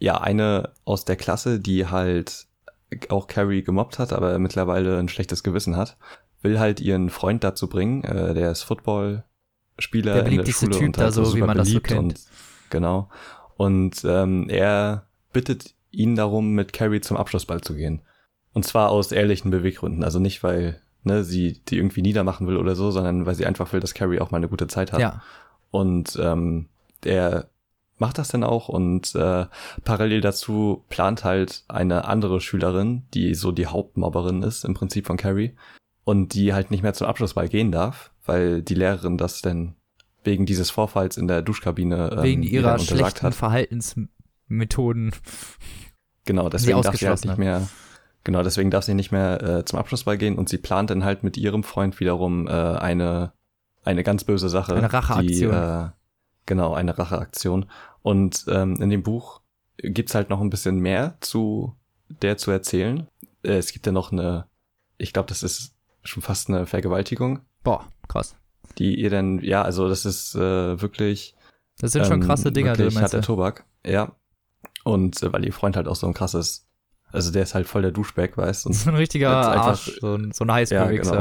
ja, eine aus der Klasse, die halt auch Carrie gemobbt hat, aber mittlerweile ein schlechtes Gewissen hat, will halt ihren Freund dazu bringen, äh, der ist Footballspieler Der in der beliebteste Schule Typ und da so, wie man das so kennt. Und, genau. Und ähm, er bittet ihn darum, mit Carrie zum Abschlussball zu gehen. Und zwar aus ehrlichen Beweggründen. Also nicht, weil ne, sie die irgendwie niedermachen will oder so, sondern weil sie einfach will, dass Carrie auch mal eine gute Zeit hat. Ja. Und ähm, der macht das dann auch und äh, parallel dazu plant halt eine andere Schülerin, die so die Hauptmobberin ist im Prinzip von Carrie und die halt nicht mehr zum Abschlussball gehen darf, weil die Lehrerin das denn wegen dieses Vorfalls in der Duschkabine ähm, Wegen ihr ihrer schlechten hat. Verhaltensmethoden. Genau, deswegen darf sie halt nicht mehr. Genau, deswegen darf sie nicht mehr äh, zum Abschlussball gehen und sie plant dann halt mit ihrem Freund wiederum äh, eine eine ganz böse Sache. Eine Racheaktion. Die, äh, genau, eine Racheaktion. Und ähm, in dem Buch gibt's halt noch ein bisschen mehr zu der zu erzählen. Äh, es gibt ja noch eine, ich glaube, das ist schon fast eine Vergewaltigung, Boah, krass. die ihr dann, ja, also das ist äh, wirklich Das sind schon ähm, krasse Dinger wirklich meinst hat der du? Tobak, ja. Und äh, weil ihr Freund halt auch so ein krasses, also der ist halt voll der Duschback, weißt und *laughs* So ein richtiger einfach- Arsch, so ein, so ein ja, Highschool-Wichser.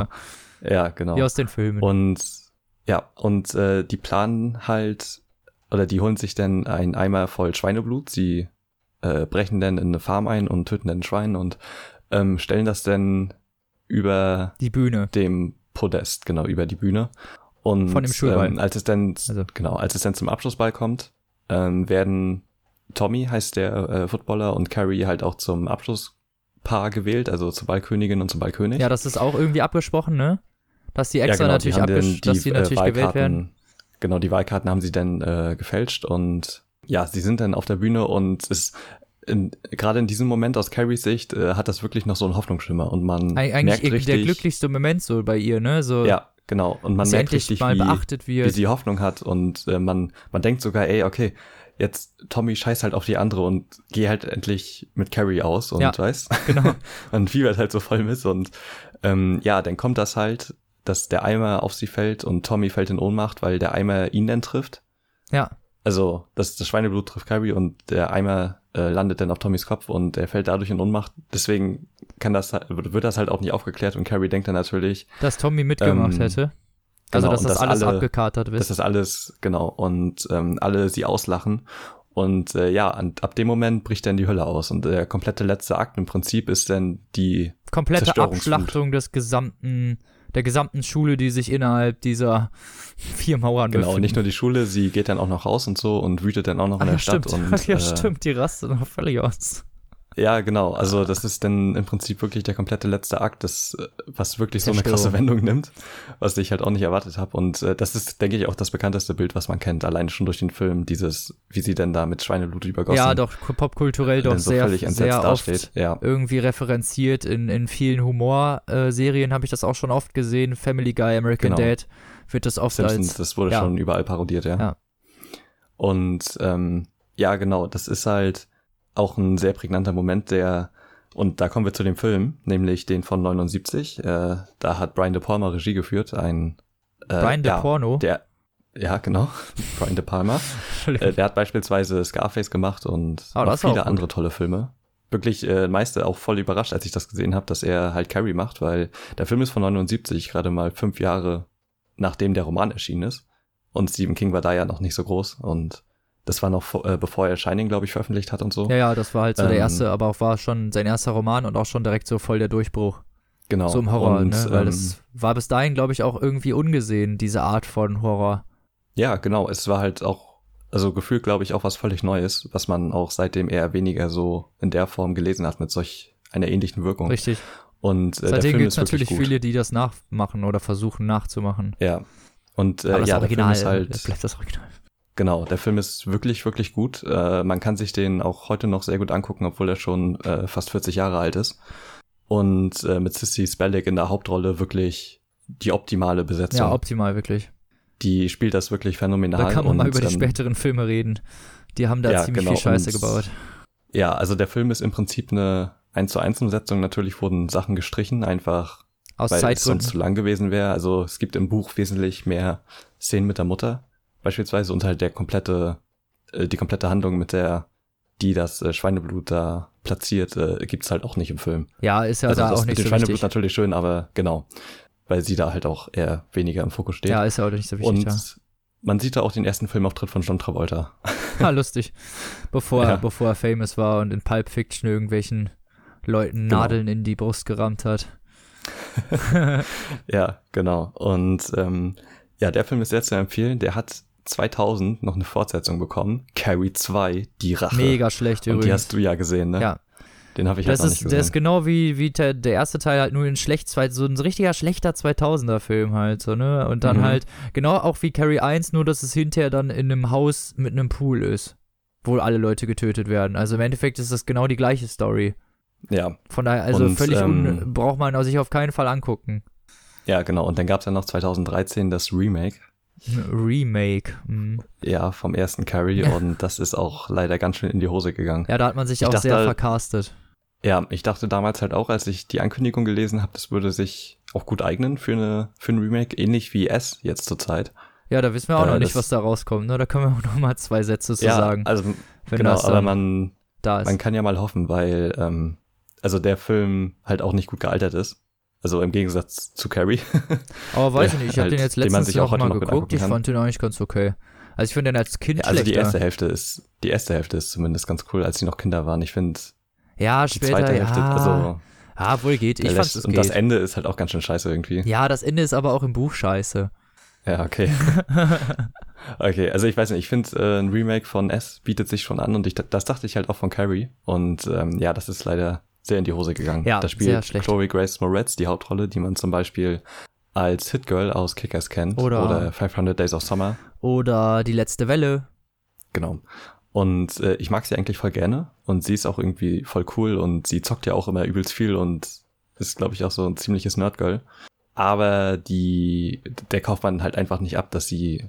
genau. Ja, genau. Wie aus den Filmen. Und ja, und äh, die planen halt, oder die holen sich dann einen Eimer voll Schweineblut. Sie äh, brechen dann in eine Farm ein und töten dann ein Schwein und ähm, stellen das dann über die Bühne. dem Podest, genau, über die Bühne. Und Von dem Schulball. Ähm, als es dann, Also. genau, als es dann zum Abschlussball kommt, ähm, werden Tommy heißt der äh, Footballer und Carrie halt auch zum Abschlusspaar gewählt, also zur Ballkönigin und zum Ballkönig. Ja, das ist auch irgendwie abgesprochen, ne? Dass die Ja, extra genau, natürlich, die abgesch dass die äh, natürlich gewählt Wahlkarten- werden. Genau, die Wahlkarten haben sie dann äh, gefälscht und ja, sie sind dann auf der Bühne und es in, gerade in diesem Moment aus Carries Sicht äh, hat das wirklich noch so einen Hoffnungsschimmer und man Eig eigentlich merkt richtig, der glücklichste Moment so bei ihr, ne? So, ja, genau, und man merkt richtig, mal wie, beachtet wie sie Hoffnung hat und äh, man man denkt sogar, ey, okay, jetzt Tommy scheißt halt auf die andere und geh halt endlich mit Carrie aus und Ja. weißt, *laughs* Genau. *laughs* man fiebert halt so voll mit und ähm, ja, dann kommt das halt, dass der Eimer auf sie fällt und Tommy fällt in Ohnmacht, weil der Eimer ihn dann trifft. Ja. Also das, das Schweineblut trifft Carrie und der Eimer äh, landet dann auf Tommys Kopf und er fällt dadurch in Ohnmacht. Deswegen kann das wird das halt auch nicht aufgeklärt und Carrie denkt dann natürlich, Dass Tommy mitgemacht Ähm, hätte. Also, genau, dass und das dass alles alle- abgekatert dass wird. das alles genau und ähm, alle sie auslachen und äh, ja, und ab dem Moment bricht dann die Hölle aus und der komplette letzte Akt im Prinzip ist dann die Komplette. Abschlachtung des gesamten, der gesamten Schule, die sich innerhalb dieser vier Mauern Genau, befinden. nicht nur die Schule, sie geht dann auch noch raus und so und wütet dann auch noch in der ja, Stadt. stimmt. Und, ja, äh, stimmt, die rastet noch völlig aus. Ja, genau. Also das ist dann im Prinzip wirklich der komplette letzte Akt, das, äh, was wirklich so eine krasse Wendung nimmt, was ich halt auch nicht erwartet habe. Und äh, das ist, denke ich, auch das bekannteste Bild, was man kennt, allein schon durch den Film, dieses, wie sie denn da mit Schweineblut übergossen Ja, doch, popkulturell doch dann so sehr, sehr oft. Ja, irgendwie referenziert. In, in vielen Humor-Serien habe ich das auch schon oft gesehen. Family Guy, American Genau. Dad wird das oft Simpsons, als. das wurde ja. schon überall parodiert, ja. Ja. Und ähm, ja, genau, das ist halt auch ein sehr prägnanter Moment, der und da kommen wir zu dem Film, nämlich den von 79. Äh, da hat Brian De Palma Regie geführt, ein äh, Brian De ja, Porno. Der, ja, genau, *laughs* Brian De Palma. äh, der hat beispielsweise Scarface gemacht und Oh, noch viele andere tolle Filme. Wirklich äh, meiste auch voll überrascht, als ich das gesehen habe, dass er halt Carrie macht, weil der Film ist von 79, gerade mal fünf Jahre nachdem der Roman erschienen ist. Und Stephen King war da ja noch nicht so groß und das war noch äh, bevor er Shining, glaube ich, veröffentlicht hat und so. ja, ja, das war halt so der Ähm, erste, aber auch war schon sein erster Roman und auch schon direkt so voll der Durchbruch. genau. So im Horror, und, ne? Weil ähm, das war bis dahin, glaube ich, auch irgendwie ungesehen, diese Art von Horror. Ja, genau. Es war halt auch, also gefühlt, glaube ich, auch was völlig Neues, was man auch seitdem eher weniger so in der Form gelesen hat, mit solch einer ähnlichen Wirkung. Richtig. Und äh, der Seitdem gibt es natürlich gut. viele, die das nachmachen oder versuchen nachzumachen. Ja. Und äh, Aber das ja, der Original halt, bleibt das Original. Genau, der Film ist wirklich, wirklich gut. Äh, man kann sich den auch heute noch sehr gut angucken, obwohl er schon äh, fast 40 Jahre alt ist. Und äh, mit Sissy Spellick in der Hauptrolle wirklich die optimale Besetzung. Ja, optimal, wirklich. die spielt das wirklich phänomenal. Da kann man mal und, über die ähm, späteren Filme reden. Die haben da ja, ziemlich genau, viel Scheiße und- gebaut. Ja, also der Film ist im Prinzip eine 1 zu 1 Umsetzung. Natürlich wurden Sachen gestrichen, einfach Aus weil es sonst Zeitgründen. zu lang gewesen wäre. Also es gibt im Buch wesentlich mehr Szenen mit der Mutter beispielsweise und halt der komplette, äh, die komplette Handlung mit der, die das äh, Schweineblut da platziert, äh, gibt's halt auch nicht im Film. Ja, ist ja also da das auch nicht so Schweineblut wichtig. natürlich schön, aber genau, weil sie da halt auch eher weniger im Fokus steht. Ja, ist ja auch nicht so wichtig. und ja. man sieht da auch den ersten Filmauftritt von John Travolta. *laughs* Ah, lustig. Bevor, Ja. er, bevor er famous war und in Pulp Fiction irgendwelchen Leuten Genau. Nadeln in die Brust gerammt hat. *laughs* Ja, genau. Und ähm, ja, der Film ist sehr zu empfehlen. Der hat 2000 noch eine Fortsetzung bekommen. Carrie 2, die Rache. Mega schlecht Und die übrigens. hast du ja gesehen, ne? Ja. Den habe ich halt Das nicht ist, gesehen. der ist genau wie, wie der, der erste Teil halt nur in schlecht, so ein richtiger schlechter 2000er Film halt, so, ne? Und dann Mhm. halt, genau auch wie Carrie 1, nur dass es hinterher dann in einem Haus mit einem Pool ist, wo alle Leute getötet werden. Also im Endeffekt ist das genau die gleiche Story. ja, Von daher, also Und, völlig ähm, braucht man sich auf keinen Fall angucken. ja, genau. Und dann gab's ja noch 2013 das Remake, Remake. Mhm. ja, vom ersten Carrie. Ja. *laughs* Und das ist auch leider ganz schön in die Hose gegangen. Ja, da hat man sich Ich auch dachte sehr halt- vercastet. Ja, ich dachte damals halt auch, als ich die Ankündigung gelesen habe, das würde sich auch gut eignen für eine für ein Remake, ähnlich wie S jetzt zur Zeit. Ja, da wissen wir auch Ja, noch nicht, was da rauskommt. Ne? Da können wir auch noch mal zwei Sätze zu ja, sagen, also genau, aber man da ist. Man kann ja mal hoffen, weil ähm, also der Film halt auch nicht gut gealtert ist. Also im Gegensatz zu Carrie. *laughs* Aber weiß ich nicht, ich habe halt- den jetzt letztens auch mal geguckt. Ich fand den eigentlich ganz okay. Also ich finde den als Kind also die erste Hälfte ist die erste Hälfte ist zumindest ganz cool, als sie noch Kinder waren. Ich finde ja, die später, zweite ja. Hälfte, also ah, wohl geht. Ich fand es und geht. das Ende ist halt auch ganz schön scheiße irgendwie. ja, das Ende ist aber auch im Buch scheiße. Ja, okay. *laughs* Okay, also ich weiß nicht, ich finde äh, ein Remake von S bietet sich schon an und ich, das dachte ich halt auch von Carrie und ähm, ja, das ist leider sehr in die Hose gegangen. Ja, da spielt schlecht. Chloe Grace Moretz die Hauptrolle, die man zum Beispiel als Hitgirl aus Kickers kennt Oder- oder 500 Days of Summer. Oder die letzte Welle. Genau. Und äh, ich mag sie eigentlich voll gerne und sie ist auch irgendwie voll cool und sie zockt ja auch immer übelst viel und ist, glaube ich, auch so ein ziemliches Nerdgirl. Aber die, der kauft man halt einfach nicht ab, dass sie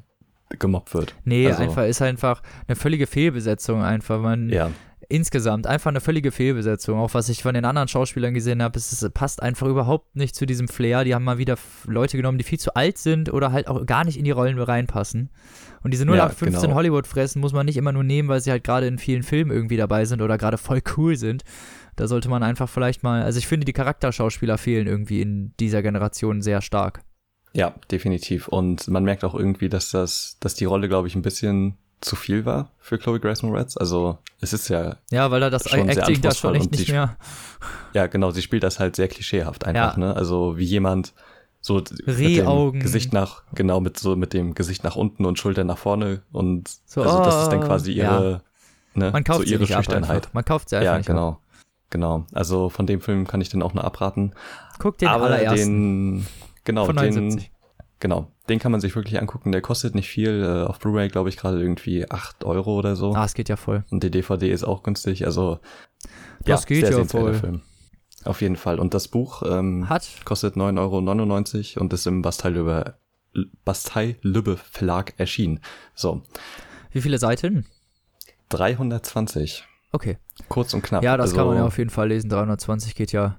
gemobbt wird. Nee, Also- einfach ist einfach eine völlige Fehlbesetzung einfach. Man, Ja, insgesamt einfach eine völlige Fehlbesetzung. Auch was ich von den anderen Schauspielern gesehen habe, es passt einfach überhaupt nicht zu diesem Flair. Die haben mal wieder Leute genommen, die viel zu alt sind oder halt auch gar nicht in die Rollen reinpassen. Und diese 0815 genau. Hollywood-Fressen muss man nicht immer nur nehmen, weil sie halt gerade in vielen Filmen irgendwie dabei sind oder gerade voll cool sind. Da sollte man einfach vielleicht mal, also ich finde, die Charakterschauspieler fehlen irgendwie in dieser Generation sehr stark. ja, definitiv. Und man merkt auch irgendwie, dass das, dass die Rolle, glaube ich, ein bisschen zu viel war für Chloe Grace Moretz. Also es ist ja, Ja, weil da das Schon Acting da schon echt nicht mehr. ja genau, sie spielt das halt sehr klischeehaft einfach, Ja. ne? Also wie jemand So mit Rehaugen. dem Gesicht nach, genau, mit so mit dem Gesicht nach unten und Schultern nach vorne und So, also das ist dann oh, quasi ja. ihre, ne, Man kauft so sie ihre ab Schüchternheit. Man kauft sie einfach Ja, nicht ab. genau. Genau. Also von dem Film kann ich den auch nur abraten. Guck den Aber allerersten den, genau, von den, 79. genau, den kann man sich wirklich angucken. Der kostet nicht viel. Äh, auf Blu-ray glaube ich gerade irgendwie 8 Euro oder so. Ah, es geht ja voll. Und die DVD ist auch günstig. Also Das geht ja sehenswerter voll. Film. Auf jeden Fall. Und das Buch ähm, Hat kostet 9,99 Euro und ist im Bastei-Lübbe Bastei-Lübbe Verlag erschienen. So, wie viele Seiten? 320. Okay. Kurz und knapp. Ja, das also kann man ja auf jeden Fall lesen. 320 geht ja.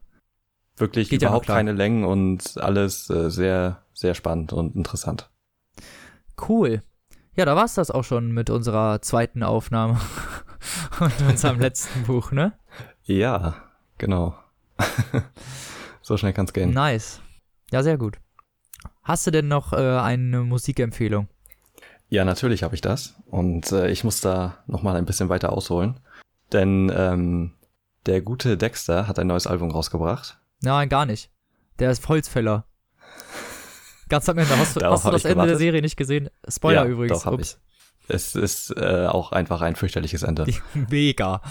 Wirklich geht ja überhaupt klar. keine Längen und alles äh, sehr, sehr spannend und interessant. Cool. Ja, da war's das auch schon mit unserer zweiten Aufnahme *laughs* und unserem *laughs* letzten Buch, ne? Ja, genau. *laughs* so schnell kann's gehen. Nice. Ja, sehr gut. Hast du denn noch äh, eine Musikempfehlung? Ja, natürlich habe ich das. Und äh, ich muss da nochmal ein bisschen weiter ausholen. Denn ähm, der gute Dexter hat ein neues Album rausgebracht. Nein, gar nicht. Der ist Holzfäller. Ganz am Ende. Hast hast du das ich Ende der. Serie nicht gesehen? Spoiler Ja, übrigens. doch, hab Ups. Es ist äh, auch einfach ein fürchterliches Ende. Mega.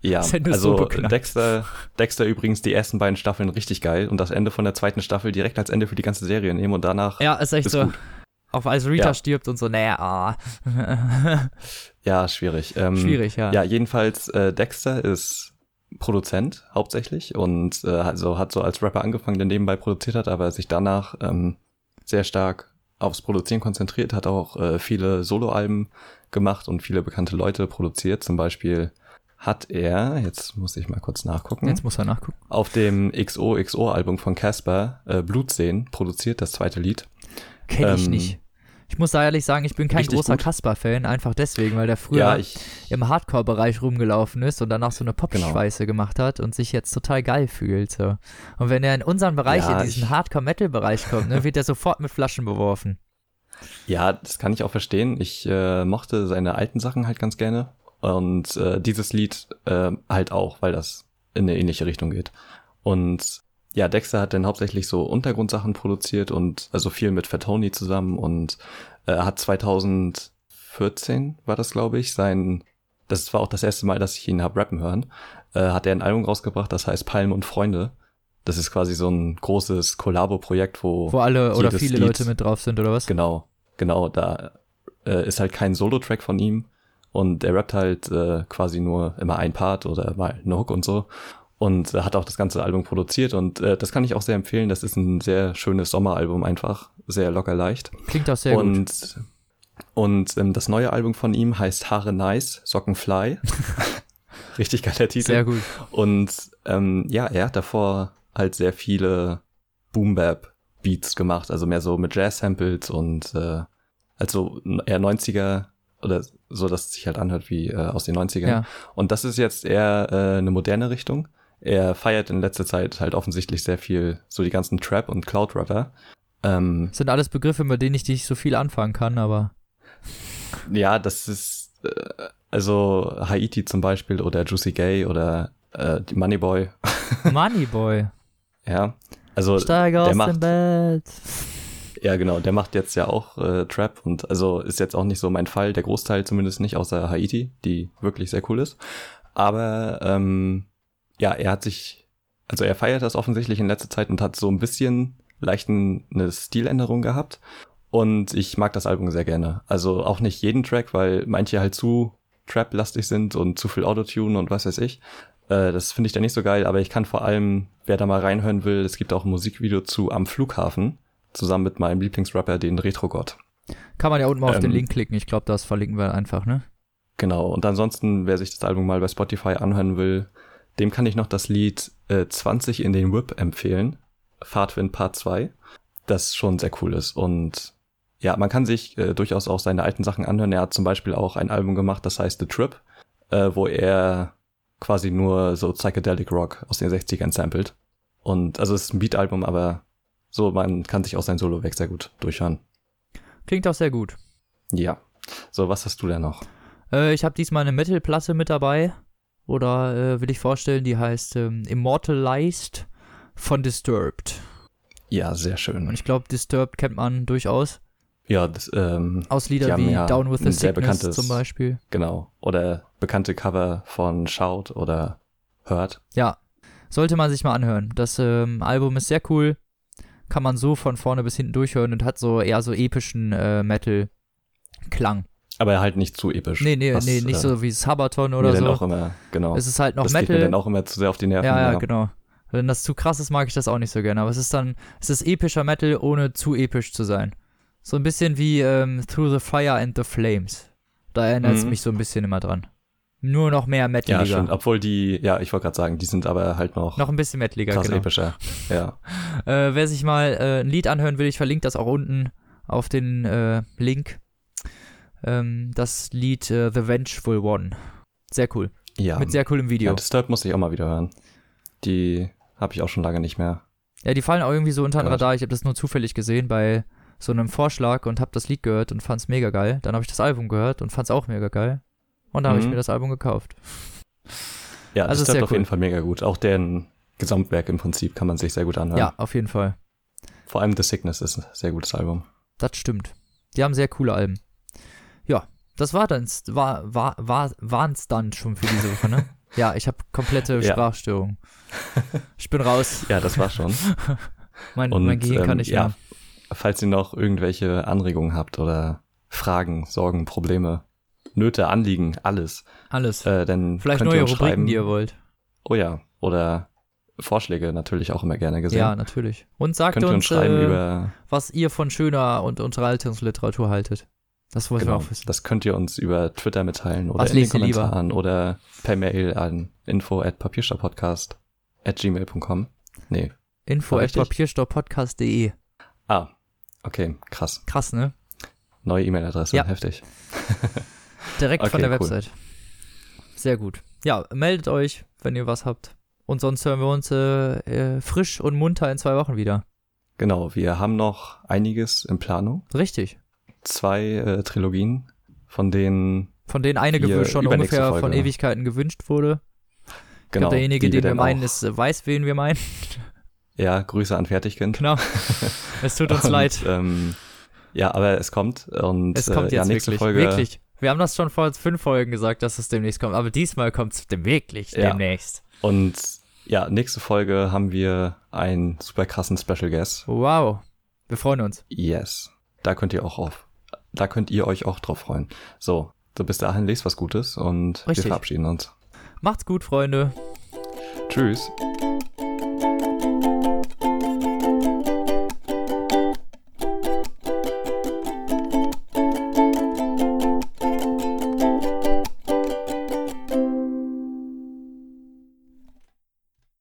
Ja, also. Dexter, Dexter übrigens die ersten beiden Staffeln richtig geil und das Ende von der zweiten Staffel direkt als Ende für die ganze Serie nehmen und danach, ja, Ja, ist echt Ist so. gut. Auch als Rita Ja. stirbt und so, naja, ah. schwierig. Ähm, Schwierig, ja. Ja, jedenfalls äh, Dexter ist Produzent hauptsächlich und äh, also hat so als Rapper angefangen, der nebenbei produziert hat, aber sich danach ähm, sehr stark aufs Produzieren konzentriert, hat auch äh, viele Soloalben gemacht und viele bekannte Leute produziert. Zum Beispiel hat er, jetzt muss ich mal kurz nachgucken, Jetzt muss er nachgucken. auf dem XOXO-Album von Casper äh, Blutseen produziert, das zweite Lied. Kenn ich Ähm, nicht. Ich muss da ehrlich sagen, ich bin kein richtig großer. Kasper-Fan, einfach deswegen, weil der früher Ja, ich, im Hardcore-Bereich rumgelaufen ist und danach so eine Pop-Schweiße gemacht hat und sich jetzt total geil fühlt. So. Und wenn er in unseren Bereich, Ja, in diesen ich- Hardcore-Metal-Bereich kommt, ne, wird er sofort mit Flaschen beworfen. Ja, das kann ich auch verstehen. Ich äh, mochte seine alten Sachen halt ganz gerne. Und äh, dieses Lied äh, halt auch, weil das in eine ähnliche Richtung geht. Und ja, Dexter hat dann hauptsächlich so Untergrundsachen produziert und also viel mit Fat Tony zusammen und äh, hat 2014 war das, glaube ich, sein, das war auch das erste Mal, dass ich ihn hab rappen hören, äh, hat er ein Album rausgebracht, das heißt Palm und Freunde. Das ist quasi so ein großes Kollabo-Projekt, wo Wo alle oder viele Lied- Leute mit drauf sind, oder was? Genau, genau, da äh, ist halt kein Solo-Track von ihm und er rappt halt äh, quasi nur immer ein Part oder mal eine Hook und so und äh, hat auch das ganze Album produziert und äh, das kann ich auch sehr empfehlen. Das ist ein sehr schönes Sommeralbum einfach, sehr locker leicht. Klingt auch sehr gut. und und ähm, das neue Album von ihm heißt Haare Nice, Socken Fly. *laughs* Richtig geiler Titel. Sehr gut. Und ähm, ja, er hat davor halt sehr viele Boom-Bap-Beats gemacht, also mehr so mit Jazz-Samples und äh, also eher 90er oder so, dass es sich halt anhört wie äh, aus den 90ern. Ja. Und das ist jetzt eher äh, eine moderne Richtung. Er feiert in letzter Zeit halt offensichtlich sehr viel so die ganzen Trap- und Cloud-Rapper. Ähm, Das sind alles Begriffe, mit denen ich nicht so viel anfangen kann, aber ja, das ist äh, also Haiti zum Beispiel oder Juicy Gay oder äh, die Moneyboy. *laughs* Moneyboy. ja, also Steig aus der dem macht Bett. Ja, genau, der macht jetzt ja auch äh, Trap und also ist jetzt auch nicht so mein Fall, der Großteil zumindest nicht, außer Haiti, die wirklich sehr cool ist. Aber ähm, ja, er hat sich, also er feiert das offensichtlich in letzter Zeit und hat so ein bisschen leichten eine Stiländerung gehabt. Und ich mag das Album sehr gerne. Also auch nicht jeden Track, weil manche halt zu Trap-lastig sind und zu viel Autotune und was weiß ich. Äh, das finde ich dann nicht so geil, aber ich kann vor allem, wer da mal reinhören will, es gibt auch ein Musikvideo zu Am Flughafen, zusammen mit meinem Lieblingsrapper, den Retrogott. Kann man ja unten mal auf den Ähm, Link klicken. Ich glaube, das verlinken wir einfach, ne? Genau, und ansonsten, wer sich das Album mal bei Spotify anhören will, dem kann ich noch das Lied äh, 20 in den Whip empfehlen. Fahrtwind Part 2, das schon sehr cool ist. Und ja, man kann sich äh, durchaus auch seine alten Sachen anhören. Er hat zum Beispiel auch ein Album gemacht, das heißt The Trip, äh, wo er quasi nur so Psychedelic Rock aus den 60ern samplet. Und also es ist ein Beat-Album, aber so, man kann sich auch sein Solo-Weg sehr gut durchhören. Klingt auch sehr gut. Ja. So, was hast du denn noch? Äh, ich habe diesmal eine Metal-Platte mit dabei. Oder äh, will ich vorstellen, die heißt ähm, Immortalized von Disturbed. Ja, sehr schön. Und ich glaube, Disturbed kennt man durchaus. Ja, das, ähm, Aus Lieder wie ja Down with the Sickness zum Beispiel. genau. Oder bekannte Cover von Shout oder Hurt. Ja, sollte man sich mal anhören. Das ähm, Album ist sehr cool. Kann man so von vorne bis hinten durchhören und hat so eher so epischen äh, Metal-Klang. Aber halt nicht zu episch. Nee, nee, was, nee, nicht äh, so wie Sabaton oder dann so. auch immer, genau. Es ist halt noch das geht mir Metal. dann auch immer zu sehr auf die Nerven. Ja, ja, genau. Wenn das zu krass ist, mag ich das auch nicht so gerne. Aber es ist dann, es ist epischer Metal, ohne zu episch zu sein. So ein bisschen wie ähm, Through the Fire and the Flames. Da erinnert es Mhm. mich so ein bisschen immer dran. Nur noch mehr Ja, metaliger. stimmt. Obwohl die, ja, ich wollte gerade sagen, die sind aber halt noch, noch ein bisschen metaliger, krass genau. epischer. Ja. *laughs* Äh, wer sich mal äh, ein Lied anhören will, ich verlinke das auch unten auf den äh, Link. Ähm, das Lied äh, The Vengeful One. Sehr cool. Ja. Mit sehr coolem Video. ja, Disturbed muss ich auch mal wieder hören. Die habe ich auch schon lange nicht mehr. Ja, die fallen auch irgendwie so unter den. Radar. Ich habe das nur zufällig gesehen bei so einem Vorschlag und habe das Lied gehört und fand's mega geil. Dann habe ich das Album gehört und fand's auch mega geil. Und dann habe ich Mhm. mir das Album gekauft. Ja, Also ist Disturbed sehr auf cool. jeden Fall mega gut. Auch deren Gesamtwerk im Prinzip kann man sich sehr gut anhören. Ja, auf jeden Fall. Vor allem The Sickness ist ein sehr gutes Album. Das stimmt. Die haben sehr coole Alben. Ja, das war dann war war war waren's dann schon für diese Woche, ne? *laughs* ja, ich habe komplette Ja. Sprachstörung. Ich bin raus. *laughs* Ja, das war schon. *laughs* Mein, Und, mein Gehirn kann ähm, nicht ja, mehr. Falls ihr noch irgendwelche Anregungen habt oder Fragen, Sorgen, Probleme, Nöte, Anliegen, alles, Alles. äh, dann Vielleicht könnt neue ihr uns Rubriken, schreiben. die ihr wollt. Oh ja, oder Vorschläge natürlich auch immer gerne gesehen. Ja, natürlich. Und sagt könnt uns uns, schreiben äh, über, was ihr von schöner und Unterhaltungsliteratur haltet. Das wollen genau, wir auch wissen. das könnt ihr uns über Twitter mitteilen oder Was in den ihr lieber? Kommentaren oder per Mail an info at papierstopppodcast at gmail.com. Nee. Info at papierstopppodcast.de. Ah, okay, krass. Krass, ne? Neue E-Mail-Adresse, Ja. heftig. *laughs* Direkt von Okay, der cool. Website. Sehr gut. Ja, meldet euch, wenn ihr was habt. Und sonst hören wir uns äh, äh, frisch und munter in zwei Wochen wieder. Genau, wir haben noch einiges in Planung. Richtig. Zwei äh, Trilogien, von denen Von denen eine Wir schon ungefähr von Folge. Ewigkeiten gewünscht wurde. Ich genau, glaube, derjenige, den wir dann meinen, ist, äh, weiß, wen wir meinen. Ja, Grüße an Fertigkind. Genau. *laughs* Es tut uns Und, leid. Ähm, ja, aber es kommt und Es kommt äh, ja, jetzt nächste wirklich. Folge. Wirklich. Wir haben das schon vor fünf Folgen gesagt, dass es demnächst kommt. Aber diesmal kommt es dem wirklich Ja. demnächst. Und ja, nächste Folge haben wir einen super krassen Special Guest. Wow. Wir freuen uns. Yes. Da könnt ihr auch auf. Da könnt ihr euch auch drauf freuen. So, so bis dahin lest was Gutes und Richtig. wir verabschieden uns. Macht's gut, Freunde. Tschüss.